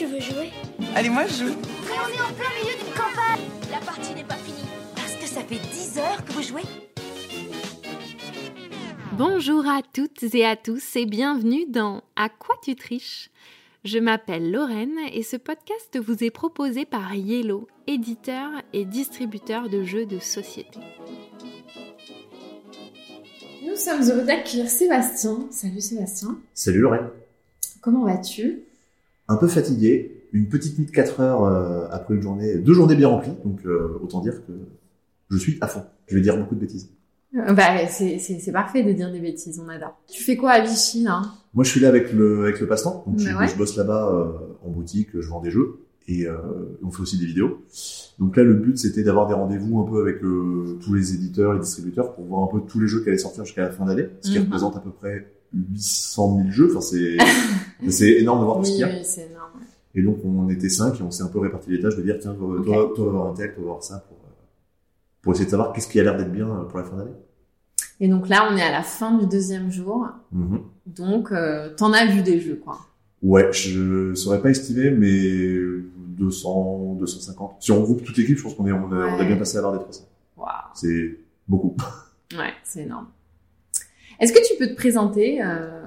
tu veux jouer Allez, moi je joue. Mais on est en plein milieu d'une campagne La partie n'est pas finie. Parce que ça fait 10 heures que vous jouez Bonjour à toutes et à tous et bienvenue dans À quoi tu triches? Je m'appelle Lorraine et ce podcast vous est proposé par Yellow, éditeur et distributeur de jeux de société. Nous sommes heureux d'accueillir Sébastien. Salut Sébastien. Salut Lorraine. Comment vas-tu? Un peu fatigué, une petite nuit de 4 heures euh, après une journée, deux journées bien remplies, donc euh, autant dire que je suis à fond. Je vais dire beaucoup de bêtises. Euh, Bah, c'est- parfait de dire des bêtises, on adore. Tu fais quoi à Vichy, là? Moi, je suis là avec le avec le passe-temps, donc je, ouais. je bosse là-bas euh, en boutique, je vends des jeux et euh, on fait aussi des vidéos. Donc là, le but c'était d'avoir des rendez-vous un peu avec euh, tous les éditeurs, les distributeurs pour voir un peu tous les jeux qui allaient sortir jusqu'à la fin d'année, ce qui Mhm. représente à peu près 800 000 jeux. Enfin, c'est c'est énorme de voir tout ce qu'il y a. oui, c'est énorme. Et donc on était cinq et on s'est un peu réparti les tâches de dire tiens toi, Ok. toi, toi va voir un tel, toi va voir ça pour euh, pour essayer de savoir qu'est-ce qui a l'air d'être bien euh, pour la fin d'année. Et donc là, on est à la fin du deuxième jour. Mhm. Donc, euh, t'en as vu des jeux, quoi. Ouais, je saurais pas estimer mais 200, 250. Si on groupe toute l'équipe, je pense qu'on est on a, on a Ouais. bien passé à barre des 300. Waouh. C'est beaucoup. Ouais, c'est énorme. Est-ce que tu peux te présenter euh,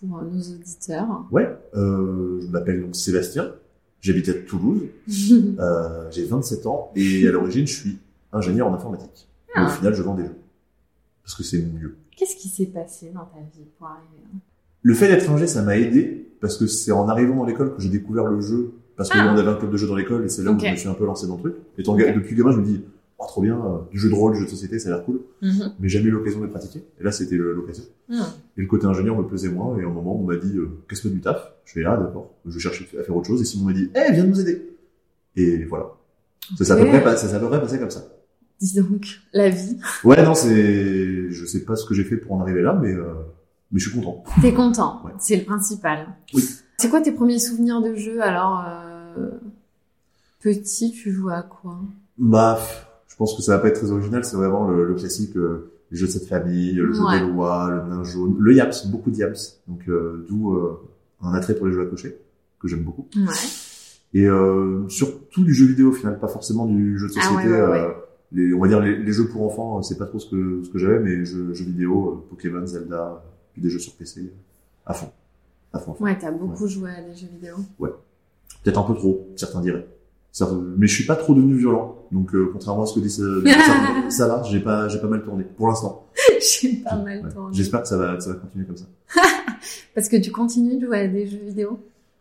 pour nos auditeurs? Ouais, euh, je m'appelle donc Sébastien, j'habite à Toulouse, euh, j'ai 27 ans et à l'origine je suis ingénieur en informatique. Et Ah. au final, je vends des jeux parce que c'est mieux. Qu'est-ce qui s'est passé dans ta vie pour arriver là? Le fait d'être ingé, ça m'a aidé parce que c'est en arrivant dans l'école que j'ai découvert le jeu parce qu'on Ah. avait un club de jeu dans l'école et c'est là Ok. où je me suis un peu lancé dans le truc. Étant Ok. ga- depuis gamin, je me dis oh, trop bien, euh, du jeu de rôle, du jeu de société, ça a l'air cool, Mhm. mais jamais eu l'occasion de le pratiquer. Et là, c'était l'occasion. Mhm. Et le côté ingénieur me plaisait moins et à un moment, on m'a dit euh, qu'est-ce que du taf Je fais ah d'accord, je cherche à faire autre chose et Simon m'a dit eh viens nous aider. Et voilà. Ça s'est à peu Ok. près pas- ça s'est à peu près passé comme ça. Dis donc, la vie. Ouais non c'est je sais pas ce que j'ai fait pour en arriver là mais euh, mais je suis content. T'es content, Ouais. c'est le principal. Oui. C'est quoi tes premiers souvenirs de jeu? Alors euh, Petit, tu jouais à quoi? Bah, pense que ça va pas être très original, c'est vraiment le, le classique, euh, les jeux de cette famille, le jeu Ouais. des lois, le nain jaune, le Yaps, beaucoup de Yaps, donc euh, d'où euh, un attrait pour les jeux à cocher, que j'aime beaucoup. Ouais. Et euh, surtout du jeu vidéo au final, pas forcément du jeu de Ah société. ouais, ouais, ouais. euh, les, on va dire les, les jeux pour enfants, c'est pas trop ce que, ce que j'avais, mais jeux, jeux vidéo, Pokémon, Zelda, puis des jeux sur PC, à fond. À fond, à fond. Ouais, t'as beaucoup joué à des jeux vidéo. Peut-être un peu trop, certains diraient. Mais je suis pas trop devenu violent, donc euh, contrairement à ce que dit ça, ça, ça va, j'ai pas, j'ai pas mal tourné pour l'instant. J'ai pas mal Ouais. tourné. J'espère que ça va, ça va continuer comme ça. Parce que tu continues de jouer à des jeux vidéo.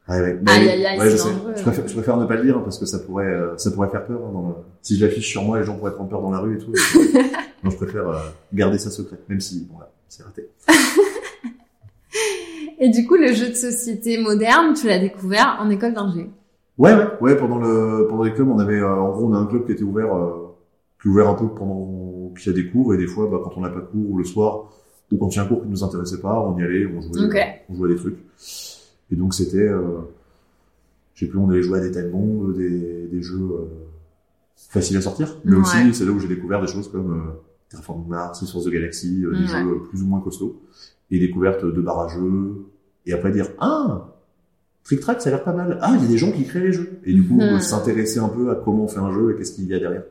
Ouais, ouais. Aïe, aïe, aïe, Ouais, je sais. Je préfère, je préfère ne pas le dire hein, parce que ça pourrait, euh, ça pourrait faire peur. hein, dans le- Si je l'affiche sur moi, les gens pourraient prendre peur dans la rue et tout. non, je préfère euh, garder ça secret, même si bon là, c'est raté. Et du coup, le jeu de société moderne, tu l'as découvert en école d'ingé. Ouais, ouais, ouais. Pendant le, pendant les clubs, on avait, euh, en gros, on a un club qui était ouvert, euh, qui est ouvert un peu pendant qu'il y a des cours et des fois, bah, quand on n'a pas de cours ou le soir ou quand il y a un cours qui nous intéressait pas, on y allait, on jouait, euh, on jouait à des trucs. Et donc c'était, euh, je sais plus, on allait jouer à des time bombs, des, des jeux euh, faciles à sortir, mais Ouais. aussi c'est là où j'ai découvert des choses comme euh, Terraforming Mars, Source de Galaxy, euh, des Ouais. jeux plus ou moins costauds, et découverte de barrageux, et après dire ah Track, ça a l'air pas mal. Ah, il y a des gens qui créent les jeux. Et du coup, euh, s'intéresser un peu à comment on fait un jeu et qu'est-ce qu'il y a derrière.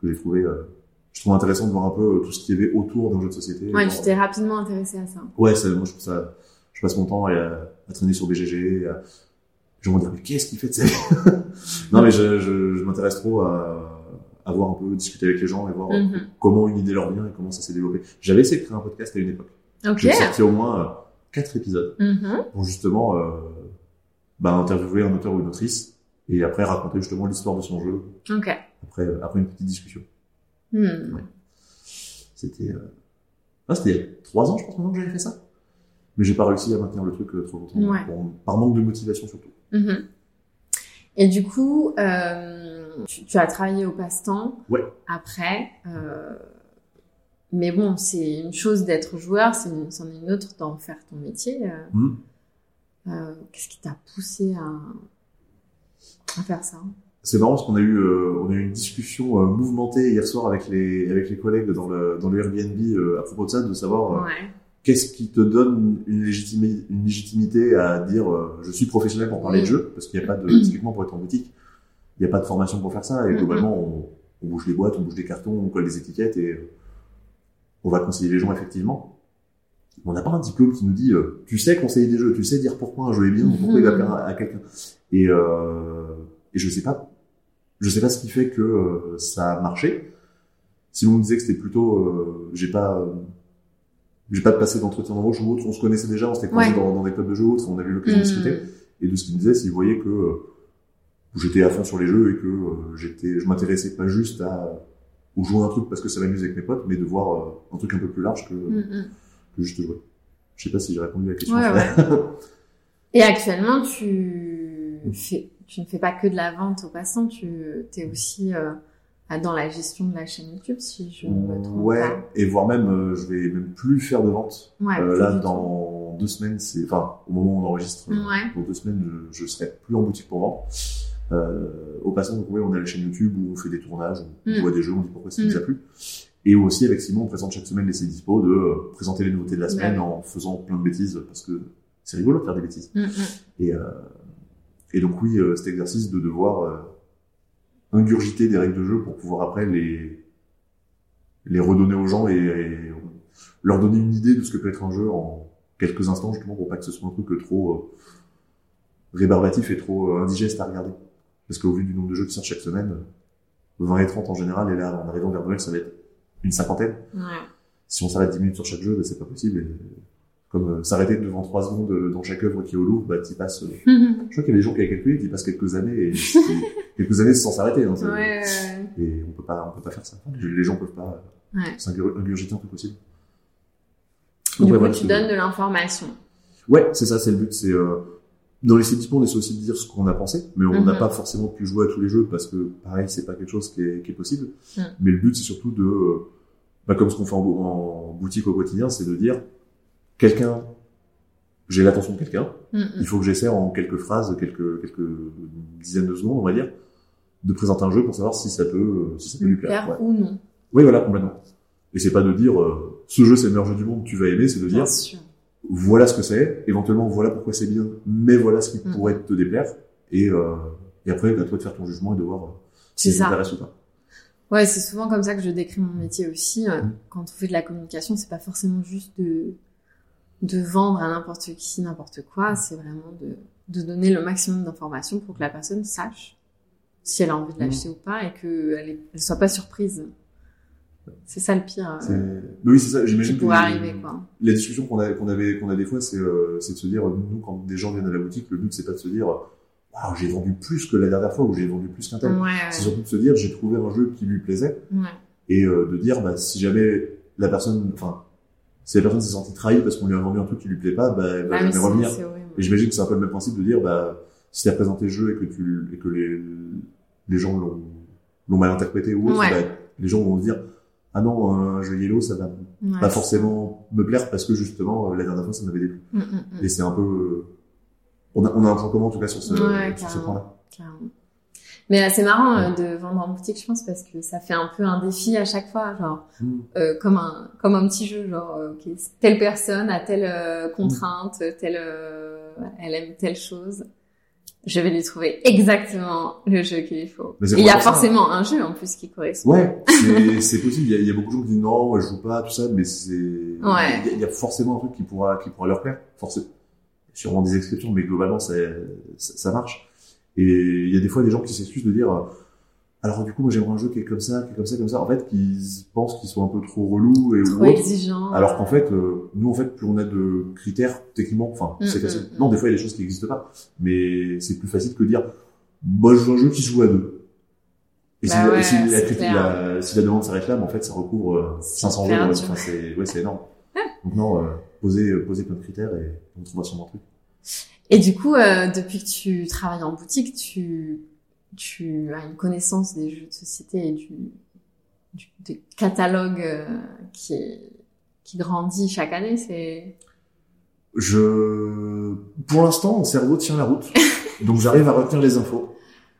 Que j'ai trouvé, euh, je trouve intéressant de voir un peu euh, tout ce qu'il y avait autour d'un jeu de société. Ouais, tu t'es rapidement intéressé à ça. Ouais, ça, moi je trouve ça. Je passe mon temps à, à traîner sur BGG. À... Je me dis mais qu'est-ce qu'il fait de vie Non mais je, je, je m'intéresse trop à, à voir un peu discuter avec les gens et voir euh, Mhm. comment une idée leur vient et comment ça s'est développé. J'avais essayé de créer un podcast à une époque. Ok. J'ai sorti au moins euh, quatre épisodes Mhm. pour justement euh, bah, interviewer un auteur ou une autrice et après raconter justement l'histoire de son jeu après après une petite discussion. Hmm. C'était euh... ah, c'était trois ans je pense maintenant que j'avais fait ça. Mais j'ai pas réussi à maintenir le truc euh, trop longtemps Ouais. Pour- par manque de motivation surtout. Mhm. Et du coup, euh, tu, tu as travaillé au passe-temps Ouais. après. euh, mais bon, c'est une chose d'être joueur, c'est une- c'en est une autre d'en faire ton métier. euh. Mhm. Euh, Qu'est-ce qui t'a poussé à, à faire ça C'est marrant parce qu'on a eu euh, on a eu une discussion euh, mouvementée hier soir avec les avec les collègues dans le dans le Airbnb à propos de ça de savoir Ouais. qu'est-ce qui te donne une légitimité, une légitimité à dire je suis professionnel pour parler de jeu parce qu'il n'y a pas de typiquement pour être en boutique il n'y a pas de formation pour faire ça et globalement on, on bouge les boîtes on bouge des cartons on colle des étiquettes et on va conseiller les gens effectivement on n'a pas un diplôme qui nous dit euh, tu sais conseiller des jeux tu sais dire pourquoi un jeu est bien ou pourquoi il va plaire à, à quelqu'un et euh, et je sais pas je sais pas ce qui fait que euh, ça a marché si on me disait que c'était plutôt euh, j'ai pas euh, j'ai pas de passé d'entretien d'embauche ou autre, on se connaissait déjà, on s'était croisés Ouais. dans, dans des clubs de jeux ou autres, on avait eu l'occasion de discuter. Mhm. Et de ce qu'il me disait, s'il voyait que j'étais à fond sur les jeux et que j'étais, je m'intéressais pas juste à ou jouer un truc parce que ça m'amuse avec mes potes, mais de voir un truc un peu plus large que, Mm, que juste jouer. Je sais pas si j'ai répondu à la question. Ouais, ouais. Et actuellement, tu fais, tu ne fais pas que de la vente aux passants, tu es aussi euh, dans la gestion de la chaîne YouTube, si je ne me trompe ouais, pas. et voire même, euh, je vais même plus faire de vente. Ouais, Euh, là, dans deux semaines, c'est, enfin, au moment où on enregistre, euh, Ouais. dans deux semaines, je, je serai plus en boutique pour vendre. Euh, au passant, donc, oui, on a la chaîne YouTube où on fait des tournages, on Mm. voit des jeux, on dit pourquoi ça Mm. nous a plu. Et aussi, avec Simon, on présente chaque semaine les C'est dispo de euh, présenter les nouveautés de la semaine Ouais. en faisant plein de bêtises parce que c'est rigolo de faire des bêtises. Mm, mm. Et, euh, et donc, oui, euh, cet exercice de devoir euh, ingurgiter des règles de jeu pour pouvoir après les, les redonner aux gens et, et leur donner une idée de ce que peut être un jeu en quelques instants, justement, pour pas que ce soit un truc trop euh, rébarbatif et trop euh, indigeste à regarder. Parce qu'au vu du nombre de jeux qui sortent chaque semaine, euh, 20 et 30 en général, et là, en arrivant vers Noël, ça va être une cinquantaine. Ouais. Si on s'arrête 10 minutes sur chaque jeu, bah, c'est pas possible. Et comme euh, s'arrêter devant 3 secondes euh, dans chaque œuvre qui est au Louvre, bah, t'y passes... euh, je crois qu'il y avait des gens qui avaient calculé, qui passent quelques années, et c'est- quelques années sans s'arrêter. Hein, Ouais, ouais, Et on peut pas, on peut pas faire ça. Les gens peuvent pas ouais. s'ingurgiter un peu possible. Du Donc, ouais, coup, tu c'est- donnes de l'information. Ouais, c'est ça, c'est le but. C'est euh, dans les CDP, on essaie aussi de dire ce qu'on a pensé, mais on n'a Mhm. pas forcément pu jouer à tous les jeux parce que pareil, c'est pas quelque chose qui est, qui est possible. Mhm. Mais le but, c'est surtout de, euh, bah, comme ce qu'on fait en, bou- en boutique au quotidien, c'est de dire quelqu'un, j'ai l'attention de quelqu'un, Mm, il faut que j'essaie en quelques phrases, quelques quelques dizaines de secondes, on va dire, de présenter un jeu pour savoir si ça peut, euh, si ça peut mm. lui plaire. Plaire Ouais. ou non. Oui, voilà, complètement. Et c'est pas de dire euh, ce jeu c'est le meilleur jeu du monde, tu vas aimer, c'est de dire Bien sûr. Voilà ce que c'est, éventuellement voilà pourquoi c'est bien, mais voilà ce qui Mm. pourrait te déplaire, et, euh, et après à toi de faire ton jugement et de voir euh, si ça t'intéresse ou pas. Ouais, c'est souvent comme ça que je décris mon métier aussi. Euh, Mm. Quand on fait de la communication, c'est pas forcément juste de, de vendre à n'importe qui, n'importe quoi. C'est vraiment de, de donner le maximum d'informations pour que la personne sache si elle a envie de l'acheter ou pas et qu'elle elle soit pas surprise. C'est ça le pire. euh, Mais oui, c'est ça, j'imagine que arriver, quoi. la discussion qu'on a, qu'on avait, qu'on a des fois, c'est, euh, c'est de se dire, nous, quand des gens viennent à la boutique, le but c'est pas de se dire, waouh, j'ai vendu plus que la dernière fois ou j'ai vendu plus qu'un tel. Ouais, C'est surtout de se dire, j'ai trouvé un jeu qui lui plaisait ouais. et euh, de dire, bah, si jamais la personne, enfin, si la personne s'est sentie trahie parce qu'on lui a vendu un truc qui lui plaît pas, bah, elle va Ah, mais jamais revenir. Et j'imagine que c'est un peu le même principe de dire, bah, si t'as présenté le jeu et que tu, et que les, les gens l'ont, l'ont mal interprété ou autre, bah, les gens vont dire, ah non, un jeu yellow, ça va Ouais, pas forcément me plaire parce que justement, euh, la dernière fois, ça m'avait déplu. Mm, mm, mm. Et c'est un peu, euh, on a, on a un point commun en tout cas sur ce, Ouais, sur ce carrément. point-là. Mais euh, c'est marrant euh, de vendre en boutique, je pense, parce que ça fait un peu un défi à chaque fois, genre Mm. euh, comme un comme un petit jeu, genre telle personne a telle euh, contrainte, telle elle aime telle chose. Je vais lui trouver exactement le jeu qu'il faut. Il y a forcément un jeu en plus qui correspond. Ouais, c'est, possible. Il y, a, il y a beaucoup de gens qui disent non, je joue pas, tout ça, mais c'est, il, y a, il y a forcément un truc qui pourra, qui pourra leur plaire. Forcément. Sûrement des exceptions, mais globalement, ça, ça, ça marche. Et il y a des fois des gens qui s'excusent de dire, alors du coup, moi, j'aimerais un jeu qui est comme ça, qui est comme ça, comme ça. En fait, qui pensent qu'ils sont un peu trop relous et Trop ou autre. exigeant. Alors qu'en fait, euh, nous, en fait, plus on a de critères, techniquement, enfin, Mm, c'est facile. mm, mm. Non, des fois, il y a des choses qui n'existent pas, mais c'est plus facile que de dire, moi, je à un jeu qui se joue à deux. Et Bah si, ouais, et si, la, si demande s'arrête là, mais en fait, ça recouvre euh, C'est 500 hyper euros. dur. Enfin, c'est, ouais, c'est énorme. Donc non, euh, poser, euh, poser plein de critères et on trouvera son truc. Et du coup, euh, depuis que tu travailles en boutique, tu, tu as une connaissance des jeux de société et du, du des catalogues euh, qui, qui grandit chaque année. C'est Je, pour l'instant, mon cerveau tient la route. donc j'arrive à retenir les infos.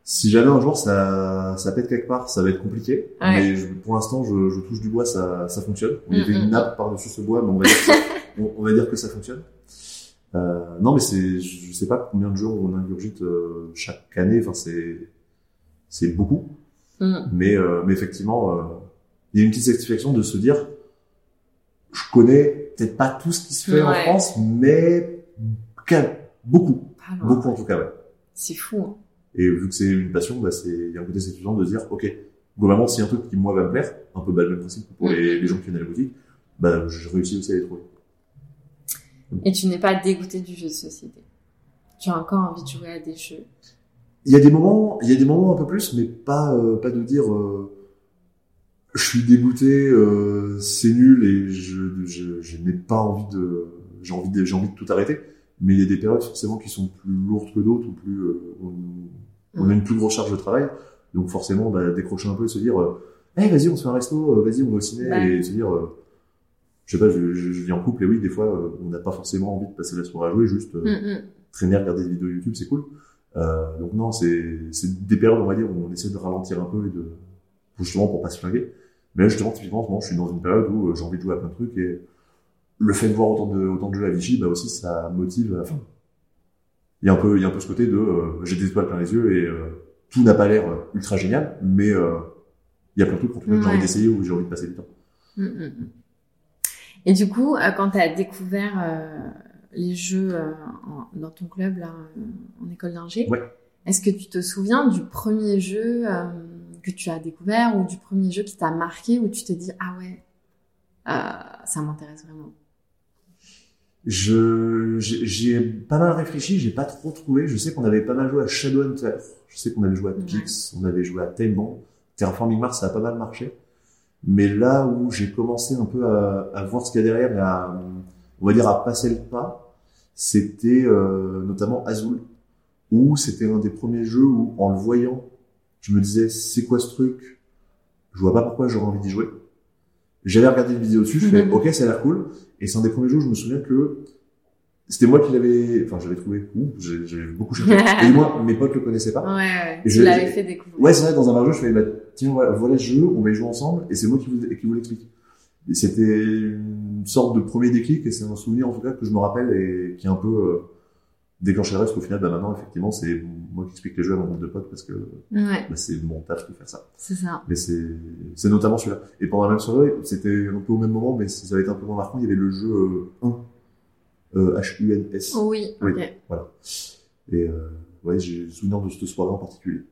Si jamais un jour ça, ça pète quelque part, ça va être compliqué. Ouais. Mais je- pour l'instant, je, je touche du bois, ça, ça fonctionne. Il y avait Mm, une mm. nappe par-dessus ce bois, mais on va dire que ça, on, on va dire que ça fonctionne. Euh, non, mais c'est, je sais pas combien de jours on ingurgite euh, chaque année. Enfin, c'est, c'est beaucoup. Mm. Mais, euh, mais effectivement, euh, il y a une petite satisfaction de se dire, je connais peut-être pas tout ce qui se fait en. France, mais quel- beaucoup, beaucoup en tout cas, ouais. C'est fou. Hein. Et vu que c'est une passion, bah c'est, il y a un côté satisfaisant de se dire, ok, globalement, s'il y a un truc qui moi va me plaire, un peu bah, le même principe que pour les, Mhm. les gens qui viennent à la boutique, bah je réussis aussi à les trouver. Et tu n'es pas dégoûté du jeu de société? Tu as encore envie de jouer à des jeux? Il y a des moments, il y a des moments un peu plus, mais pas, euh, pas de dire, euh, je suis dégoûté, euh, c'est nul et je, je, je n'ai pas envie de, j'ai envie de, j'ai envie de tout arrêter. Mais il y a des périodes forcément qui sont plus lourdes que d'autres ou plus, on, on a une plus grosse charge de travail. Donc forcément, bah, décrocher un peu et se dire, euh, hey, vas-y, on se fait un resto, vas-y, on va au ciné, Ouais. et se dire, je sais pas, je, je, je vis en couple et oui, des fois, on n'a pas forcément envie de passer la soirée à jouer, juste Mm, mm. traîner, regarder des vidéos YouTube, c'est cool. Euh, donc non, c'est des périodes, on va dire, où on essaie de ralentir un peu et de pour justement pour pas se flinguer. Mais là, justement, typiquement, je suis dans une période où euh, j'ai envie de jouer à plein de trucs et le fait de voir autant de autant de jeux à Vichy, bah aussi ça motive. Enfin, il y a un peu il y a un peu ce côté de euh, j'ai des étoiles plein les yeux et euh, tout n'a pas l'air ultra génial, mais il y a plein de trucs que j'ai envie d'essayer ou j'ai envie de passer du temps. Mm, mm, mm. Et du coup, quand tu as découvert les jeux euh, en- dans ton club, là, euh, en école d'ingé, Ouais. est-ce que tu te souviens du premier jeu euh, que tu as découvert ou du premier jeu qui t'a marqué où tu t'es dit, ah ouais, ça m'intéresse vraiment? Je, j'ai j'y ai pas mal réfléchi, j'ai pas trop trouvé. Je sais qu'on avait pas mal joué à Shadowhunter. Je sais qu'on avait joué à Ouais. Pix, on avait joué à Tailman. Terraforming Mars, ça a pas mal marché. Mais là où j'ai commencé un peu à, à voir ce qu'il y a derrière et à, on va dire, à passer le pas, c'était euh, notamment Azul, où c'était un des premiers jeux où, en le voyant, je me disais, c'est quoi ce truc? Je vois pas pourquoi j'aurais envie d'y jouer. J'avais regardé une vidéo dessus, je fais, Mhm. ok, ça a l'air cool. Et c'est un des premiers jeux où je me souviens que c'était moi qui l'avais, enfin, j'avais trouvé, ouh, j'ai beaucoup cherché. et moi, mes potes le connaissaient pas. Ouais, ouais. Et Tu je- l'avais fait découvrir. Ouais, c'est vrai, dans un jeu, je fais, bah, tiens, voilà, voilà ce jeu, on va y jouer ensemble, et c'est moi qui vous, qui vous l'explique. C'était une sorte de premier déclic, et c'est un souvenir, en tout cas, que je me rappelle, et qui est un peu, euh, déclenché le reste, qu'au final, bah, maintenant, effectivement, c'est moi qui explique les jeux à mon groupe de potes, parce que, Ouais, bah, c'est mon taf de faire ça. c'est ça. Mais c'est, c'est notamment celui-là. Et pendant la même soirée, c'était un peu au même moment, mais ça avait été un peu moins marquant, il y avait le jeu euh, 1, euh, H-U-N-S. Oui, Oui. ok. Voilà. Et, euh, ouais, j'ai le souvenir de cette soirée en particulier.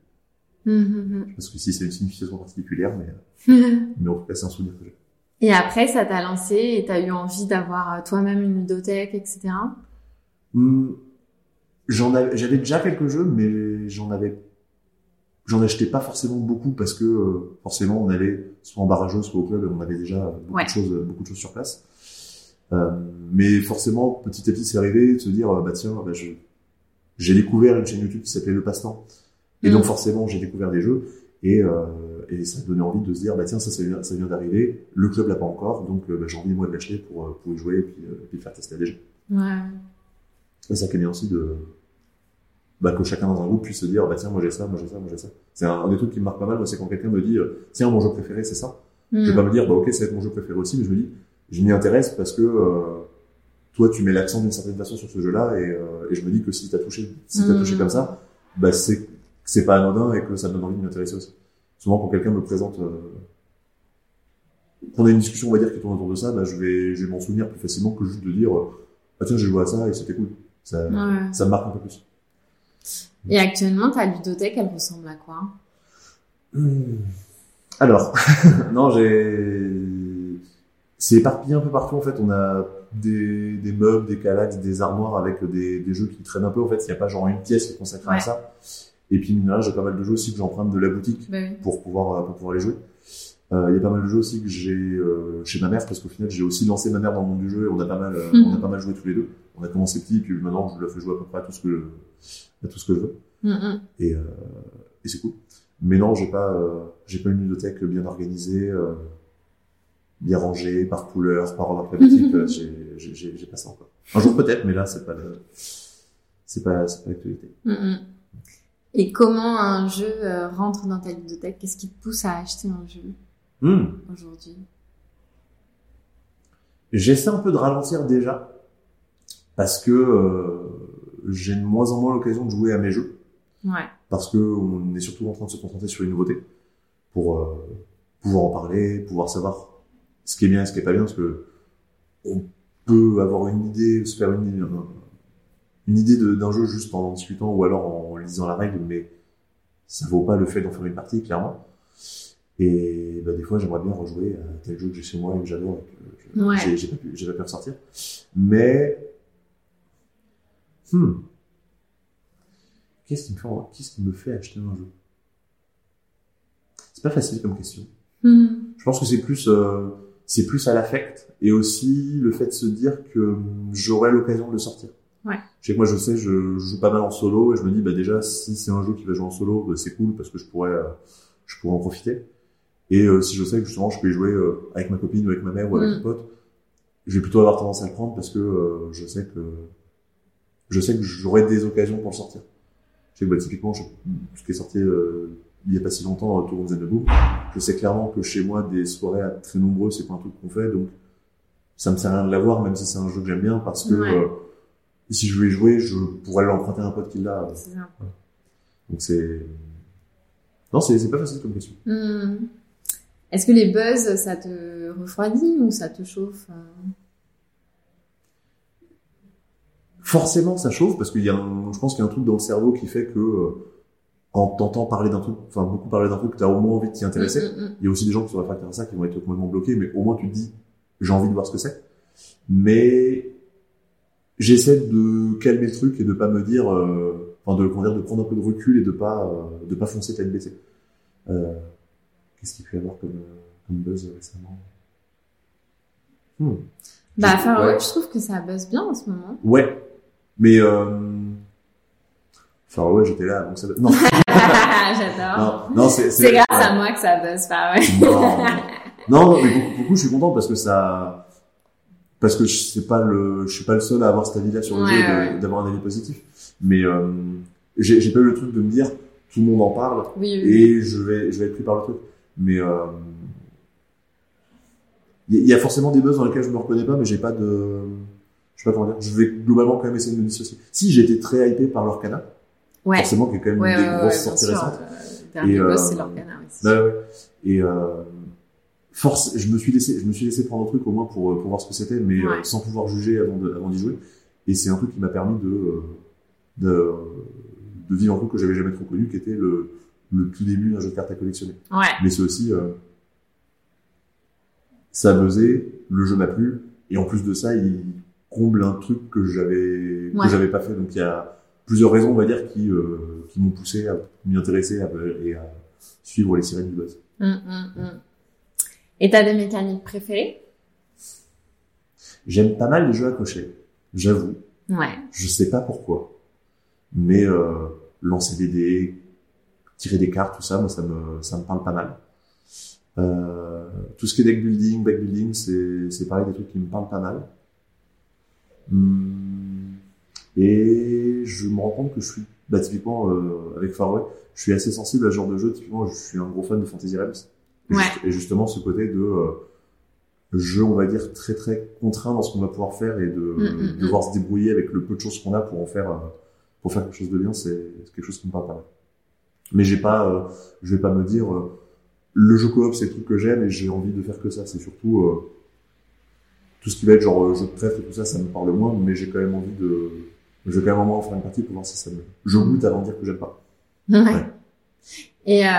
Mhm, Parce que si c'est une signification particulière, mais, mais en tout cas, c'est un souvenir que j'ai. Et après, ça t'a lancé et t'as eu envie d'avoir euh, toi-même une ludothèque, etc. J'en avais, j'avais déjà quelques jeux, mais j'en avais, j'en achetais pas forcément beaucoup parce que euh, forcément on allait soit en barrageux, soit au club, et on avait déjà beaucoup Ouais. de choses, beaucoup de choses sur place. Euh, mais forcément, petit à petit, c'est arrivé de se dire, bah tiens, bah, j'ai découvert une chaîne YouTube qui s'appelait Le Passe-temps, et donc forcément j'ai découvert des jeux et euh, et ça donnait envie de se dire, bah tiens, ça, ça vient, ça vient d'arriver, le club l'a pas encore, donc euh, bah, j'ai envie moi de l'acheter pour euh, pour y jouer et puis, puis faire tester à des gens. Ouais. Et ça bien aussi de bah, que chacun dans un groupe puisse se dire bah tiens moi j'ai ça, moi j'ai ça, moi j'ai ça. C'est un, un des trucs qui me marque pas mal, c'est quand quelqu'un me dit tiens mon jeu préféré c'est ça. Je vais Mhm. pas me dire bah ok ça va être mon jeu préféré aussi, mais je me dis je m'y intéresse parce que euh, toi tu mets l'accent d'une certaine façon sur ce jeu-là et, euh, et je me dis que si t'as touché si t'as touché comme ça, bah c'est c'est pas anodin et que ça me donne envie de m'y intéresser aussi. Souvent quand quelqu'un me présente euh, qu'on a une discussion on va dire qui tourne autour de ça, bah je vais je vais m'en souvenir plus facilement que juste de dire euh, ah tiens j'ai joué à ça et c'était cool. Ça, Ouais. ça me marque un peu plus. Et actuellement, ta ludothèque, elle ressemble à quoi? Hmm. Alors, non, j'ai. C'est éparpillé un peu partout en fait. On a des, des meubles, des calax, des armoires avec des, des jeux qui traînent un peu. En fait, il n'y a pas genre une pièce qui est consacrée à ça. Et puis, mine j'ai pas mal de jeux aussi que j'emprunte de la boutique Bah oui. pour pouvoir, pour pouvoir les jouer. Euh, Il y a pas mal de jeux aussi que j'ai euh, chez ma mère parce qu'au final, j'ai aussi lancé ma mère dans le monde du jeu et on a pas mal, euh, Mhm. on a pas mal joué tous les deux. On a commencé petit, puis maintenant, je le fais jouer à peu près à tout ce que, à tout ce que je veux Mhm. et, euh, et c'est cool. Mais non, j'ai pas, euh, j'ai pas une bibliothèque bien organisée, euh, bien rangée par couleur, par ordre alphabétique. euh, j'ai, j'ai, pas ça encore. Un jour peut-être, mais là c'est pas, c'est pas, c'est pas l'actualité. Et comment un jeu euh, rentre dans ta ludothèque Qu'est-ce qui te pousse à acheter un jeu Hmm. aujourd'hui? J'essaie un peu de ralentir déjà parce que euh, j'ai de moins en moins l'occasion de jouer à mes jeux Ouais. parce que on est surtout en train de se concentrer sur les nouveautés pour euh, pouvoir en parler, pouvoir savoir ce qui est bien et ce qui est pas bien parce que on peut avoir une idée, se faire une, une idée d'un jeu juste en discutant ou alors en lisant la règle, mais ça vaut pas le fait d'en faire une partie clairement. Et bah, des fois, j'aimerais bien rejouer à tel jeu que j'ai chez moi et que j'adore et que je- Ouais. j'ai pas pu, j'ai pas pu ressortir. Mais hmm, qu'est-ce qui me fait, qu'est-ce qui me fait acheter un jeu? C'est pas facile comme question. Mhm. Je pense que c'est plus, euh, c'est plus à l'affect et aussi le fait de se dire que j'aurai l'occasion de le sortir. Ouais. Je sais que moi, je sais, je, je joue pas mal en solo et je me dis, bah déjà, si c'est un jeu qui va jouer en solo, bah, c'est cool parce que je pourrais, euh, je pourrais en profiter. Et euh, si je sais que justement, je peux y jouer euh, avec ma copine ou avec ma mère ou avec Mm. un pote, je vais plutôt avoir tendance à le prendre parce que euh, je sais que je sais que j'aurai des occasions pour le sortir. Je sais que bah, typiquement, je, ce qui est sorti euh, il y a pas si longtemps, euh, Tour of the Boom, je sais clairement que chez moi, des soirées à très nombreux, c'est pas un truc qu'on fait, donc ça me sert à rien de l'avoir, même si c'est un jeu que j'aime bien, parce que Ouais. Euh, si je y jouer, je pourrais l'emprunter à un pote qui l'a. C'est ça. Donc c'est non, c'est c'est pas facile comme question. Mhm. Est-ce que les buzz, ça te refroidit ou ça te chauffe euh? Forcément, ça chauffe parce qu'il y a, un, je pense qu'il y a un truc dans le cerveau qui fait que euh, quand t'entends parler d'un truc, enfin beaucoup parler d'un truc, t'as au moins envie de t'y intéresser. Mhm, mhm. Il y a aussi des gens qui sont réfractaires à ça, qui vont être complètement bloqués, mais au moins tu te dis, j'ai envie de voir ce que c'est. Mais j'essaie de calmer le truc et de pas me dire, euh, enfin de, dire, de prendre un peu de recul et de pas, euh, de pas foncer tête baissée. Euh, Qu'est-ce qu'il peut y avoir comme, euh, comme buzz récemment? Hmm. Bah, ouais. West, je trouve que ça buzz bien en ce moment. Ouais, mais euh... enfin ouais, j'étais là, donc ça. Non, J'adore. non, non, c'est C'est grâce à moi que ça buzz. Non, non, non, mais beaucoup, beaucoup, je suis content parce que ça, parce que je sais pas le, je suis pas le seul à avoir cet avis-là sur le Ouais, jeu, ouais. d'avoir un avis positif. Mais euh, j'ai pas eu le truc de me dire tout le monde en parle Oui, oui, et je vais, je vais être pris par le truc. Mais euh, il y, il y a forcément des buzz dans lesquels je me reconnais pas, mais j'ai pas de, je sais pas comment dire. Je vais globalement quand même essayer de me dissocier. Si j'ai été très hypé par l'Orcana, Ouais. forcément, qui est quand même une des grosses sorties récentes. Euh, Et, boss, euh, ouais. Et euh, force, je me suis laissé, je me suis laissé prendre un truc au moins pour pour voir ce que c'était, mais euh, sans pouvoir juger avant de, avant d'y jouer. Et c'est un truc qui m'a permis de euh, de de vivre un truc que j'avais jamais trop connu, qui était le le tout début d'un jeu de cartes à collectionner. Ouais. Mais c'est aussi euh, ça a buzzé, le jeu m'a plu, et en plus de ça, il comble un truc que j'avais Ouais. que j'avais pas fait. Donc il y a plusieurs raisons, on va dire, qui euh, qui m'ont poussé à m'y intéresser à- et à suivre les sirènes du buzz. Hum, hum, hum. Et t'as des mécaniques préférées? J'aime pas mal les jeux à cocher, j'avoue. Ouais. Je sais pas pourquoi, mais euh, lancer des dés, tirer des cartes, tout ça, moi ça me ça me parle pas mal. Euh, tout ce qui est deck building, back building, c'est c'est pareil des trucs qui me parlent pas mal. Hum, et je me rends compte que je suis, bah typiquement euh, avec Far West, je suis assez sensible à ce genre de jeu. Typiquement, je suis un gros fan de Fantasy Realms. Et Ouais. juste- Et justement, ce côté de euh, jeu, on va dire, très très contraint dans ce qu'on va pouvoir faire et de Mm, mm, devoir se débrouiller avec le peu de choses qu'on a pour en faire, euh, pour faire quelque chose de bien, c'est quelque chose qui me parle pas mal. Mais j'ai pas, euh, je vais pas me dire, euh, le jeu coop c'est le truc que j'aime et j'ai envie de faire que ça. C'est surtout euh, tout ce qui va être genre jeu de trèfle et tout ça, ça me parle moins, mais j'ai quand même envie de, je vais quand même en faire une partie pour voir si ça me, je goûte avant de dire que j'aime pas. Ouais. Ouais. Et euh,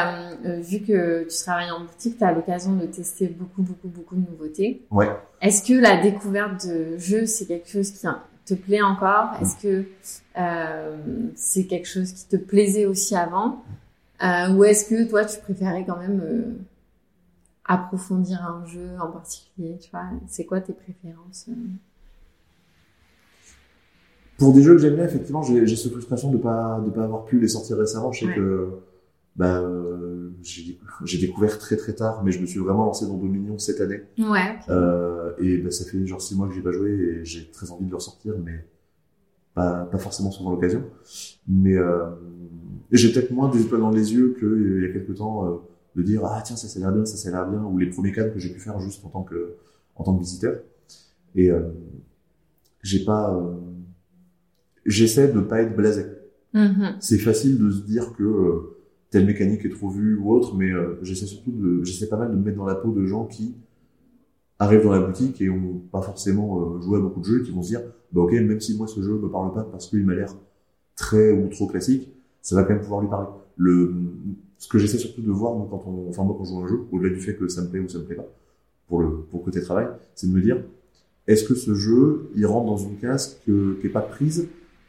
euh, vu que tu travailles en boutique, tu as l'occasion de tester beaucoup, beaucoup, beaucoup de nouveautés. Ouais. Est-ce que la découverte de jeux, c'est quelque chose qui te plaît encore? Est-ce que euh, c'est quelque chose qui te plaisait aussi avant? Euh, Ou est-ce que toi, tu préférais quand même euh, approfondir un jeu en particulier Tu vois, c'est quoi tes préférences euh? Pour des jeux que j'aime bien, effectivement, j'ai j'ai cette frustration de pas de pas avoir pu les sortir récemment. Je sais Ouais. que bah euh, j'ai découvert très très tard, mais je me suis vraiment lancé dans Dominion cette année. Ouais. Euh, et bah, ça fait genre six mois que j'ai pas joué et j'ai très envie de le ressortir, mais pas pas forcément souvent l'occasion. Mais euh, j'ai peut-être moins des étoiles dans les yeux qu'il y a quelques temps euh, de dire ah tiens ça ça a l'air bien, ça ça a l'air bien, ou les premiers cadres que j'ai pu faire juste en tant que en tant que visiteur. Et euh, j'ai pas, euh, j'essaie de pas être blasé. Mhm. C'est facile de se dire que euh, telle mécanique est trop vue ou autre, mais euh, j'essaie surtout de, j'essaie pas mal de me mettre dans la peau de gens qui arrivent dans la boutique et ont pas forcément euh, joué à beaucoup de jeux, et qui vont se dire, bah ok, même si moi ce jeu me parle pas parce qu'il m'a l'air très ou trop classique, ça va quand même pouvoir lui parler. Le, ce que j'essaie surtout de voir, moi, quand on, enfin moi quand je joue un jeu, au-delà du fait que ça me plaît ou ça me plaît pas, pour le, pour côté travail, c'est de me dire, est-ce que ce jeu, il rentre dans une case que, qui est pas prise,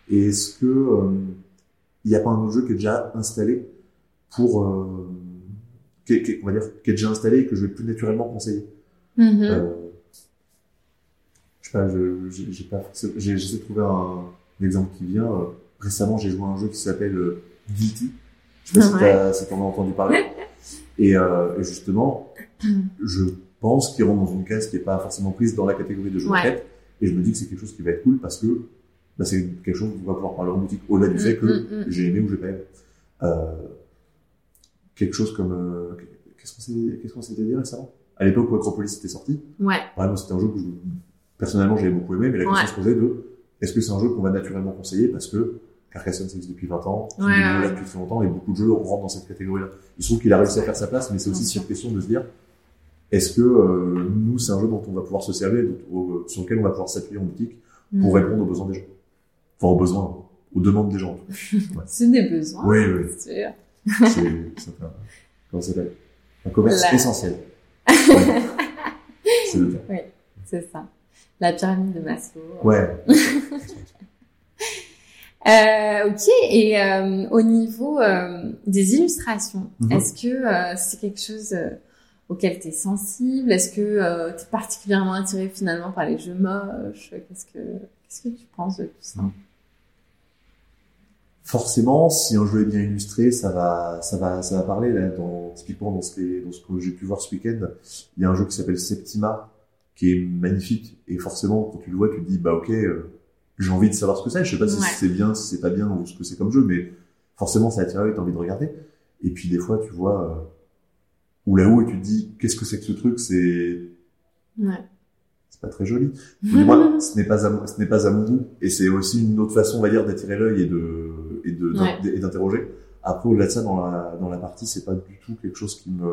et est-ce que euh, il n'y a pas un autre jeu qui est déjà installé pour, euh, qui, est- qui est- on va dire, qui est déjà installé et que je vais plus naturellement conseiller. Mhm. Euh, je sais pas, j'ai pas, j'essaie de trouver un, un exemple qui vient. Euh, récemment, j'ai joué à un jeu qui s'appelle euh, Guilty. Je sais pas si Ouais. t'as- si t'en as entendu parler. Et, euh, et justement, je pense qu'il rentre dans une case qui est pas forcément prise dans la catégorie de jeux Ouais. d'enquête. Et je me dis que c'est quelque chose qui va être cool parce que bah, c'est quelque chose qu'on va pouvoir parler en boutique au-delà du fait que Mm, mm, mm. j'ai aimé ou j'ai pas aimé. Euh, quelque chose comme euh, qu'est-ce qu'on s'est qu'est-ce qu'on s'était dit récemment? À l'époque où Acropolis était sorti, Ouais. vraiment c'était un jeu que je, personnellement j'avais beaucoup aimé, mais la question Ouais. se posait de est-ce que c'est un jeu qu'on va naturellement conseiller parce que Carcassonne existe depuis 20 ans, Ouais, ouais, là ouais. depuis longtemps et beaucoup de jeux rentrent dans cette catégorie-là. Il se trouve qu'il a réussi à faire sa place, mais c'est aussi cette question de se dire est-ce que euh, nous c'est un jeu dont on va pouvoir se servir, dont- sur lequel on va pouvoir s'appuyer en boutique pour Mhm. répondre aux besoins des gens, enfin aux besoins, aux demandes des gens. en tout cas. C'est des besoins. Oui, oui. c'est sûr. C'est, comment ça s'appelle? Un commerce La- essentiel. Ouais. c'est le cas. C'est ça. La pyramide de Maslow. Ouais. Euh, ok. Et euh, au niveau euh, des illustrations, Mhm. est-ce que c'est quelque chose auquel tu es sensible? Est-ce que tu es particulièrement attiré finalement par les jeux moches? Qu'est-ce que qu'est-ce que tu penses de tout ça? Forcément, si un jeu est bien illustré, ça va, ça va, ça va parler. Là, dans, typiquement dans ce, qui- dans ce que j'ai pu voir ce week-end, il y a un jeu qui s'appelle Septima, qui est magnifique. Et forcément, quand tu le vois, tu te dis, bah ok, euh, j'ai envie de savoir ce que c'est. Je sais pas si c'est bien, si c'est pas bien, ou ce que c'est comme jeu, mais forcément, ça attire l'œil, t'as envie de regarder. Et puis des fois, tu vois, euh, ou là-haut, et tu te dis, qu'est-ce que c'est que ce truc C'est Ouais. c'est pas très joli. Mais moi, ce n'est pas à, ce n'est pas à mon goût. Et c'est aussi une autre façon, on va dire, d'attirer l'œil et de, et Ouais. d'interroger. Après, au-delà de ça, dans la, dans la partie, c'est pas du tout quelque chose qui me,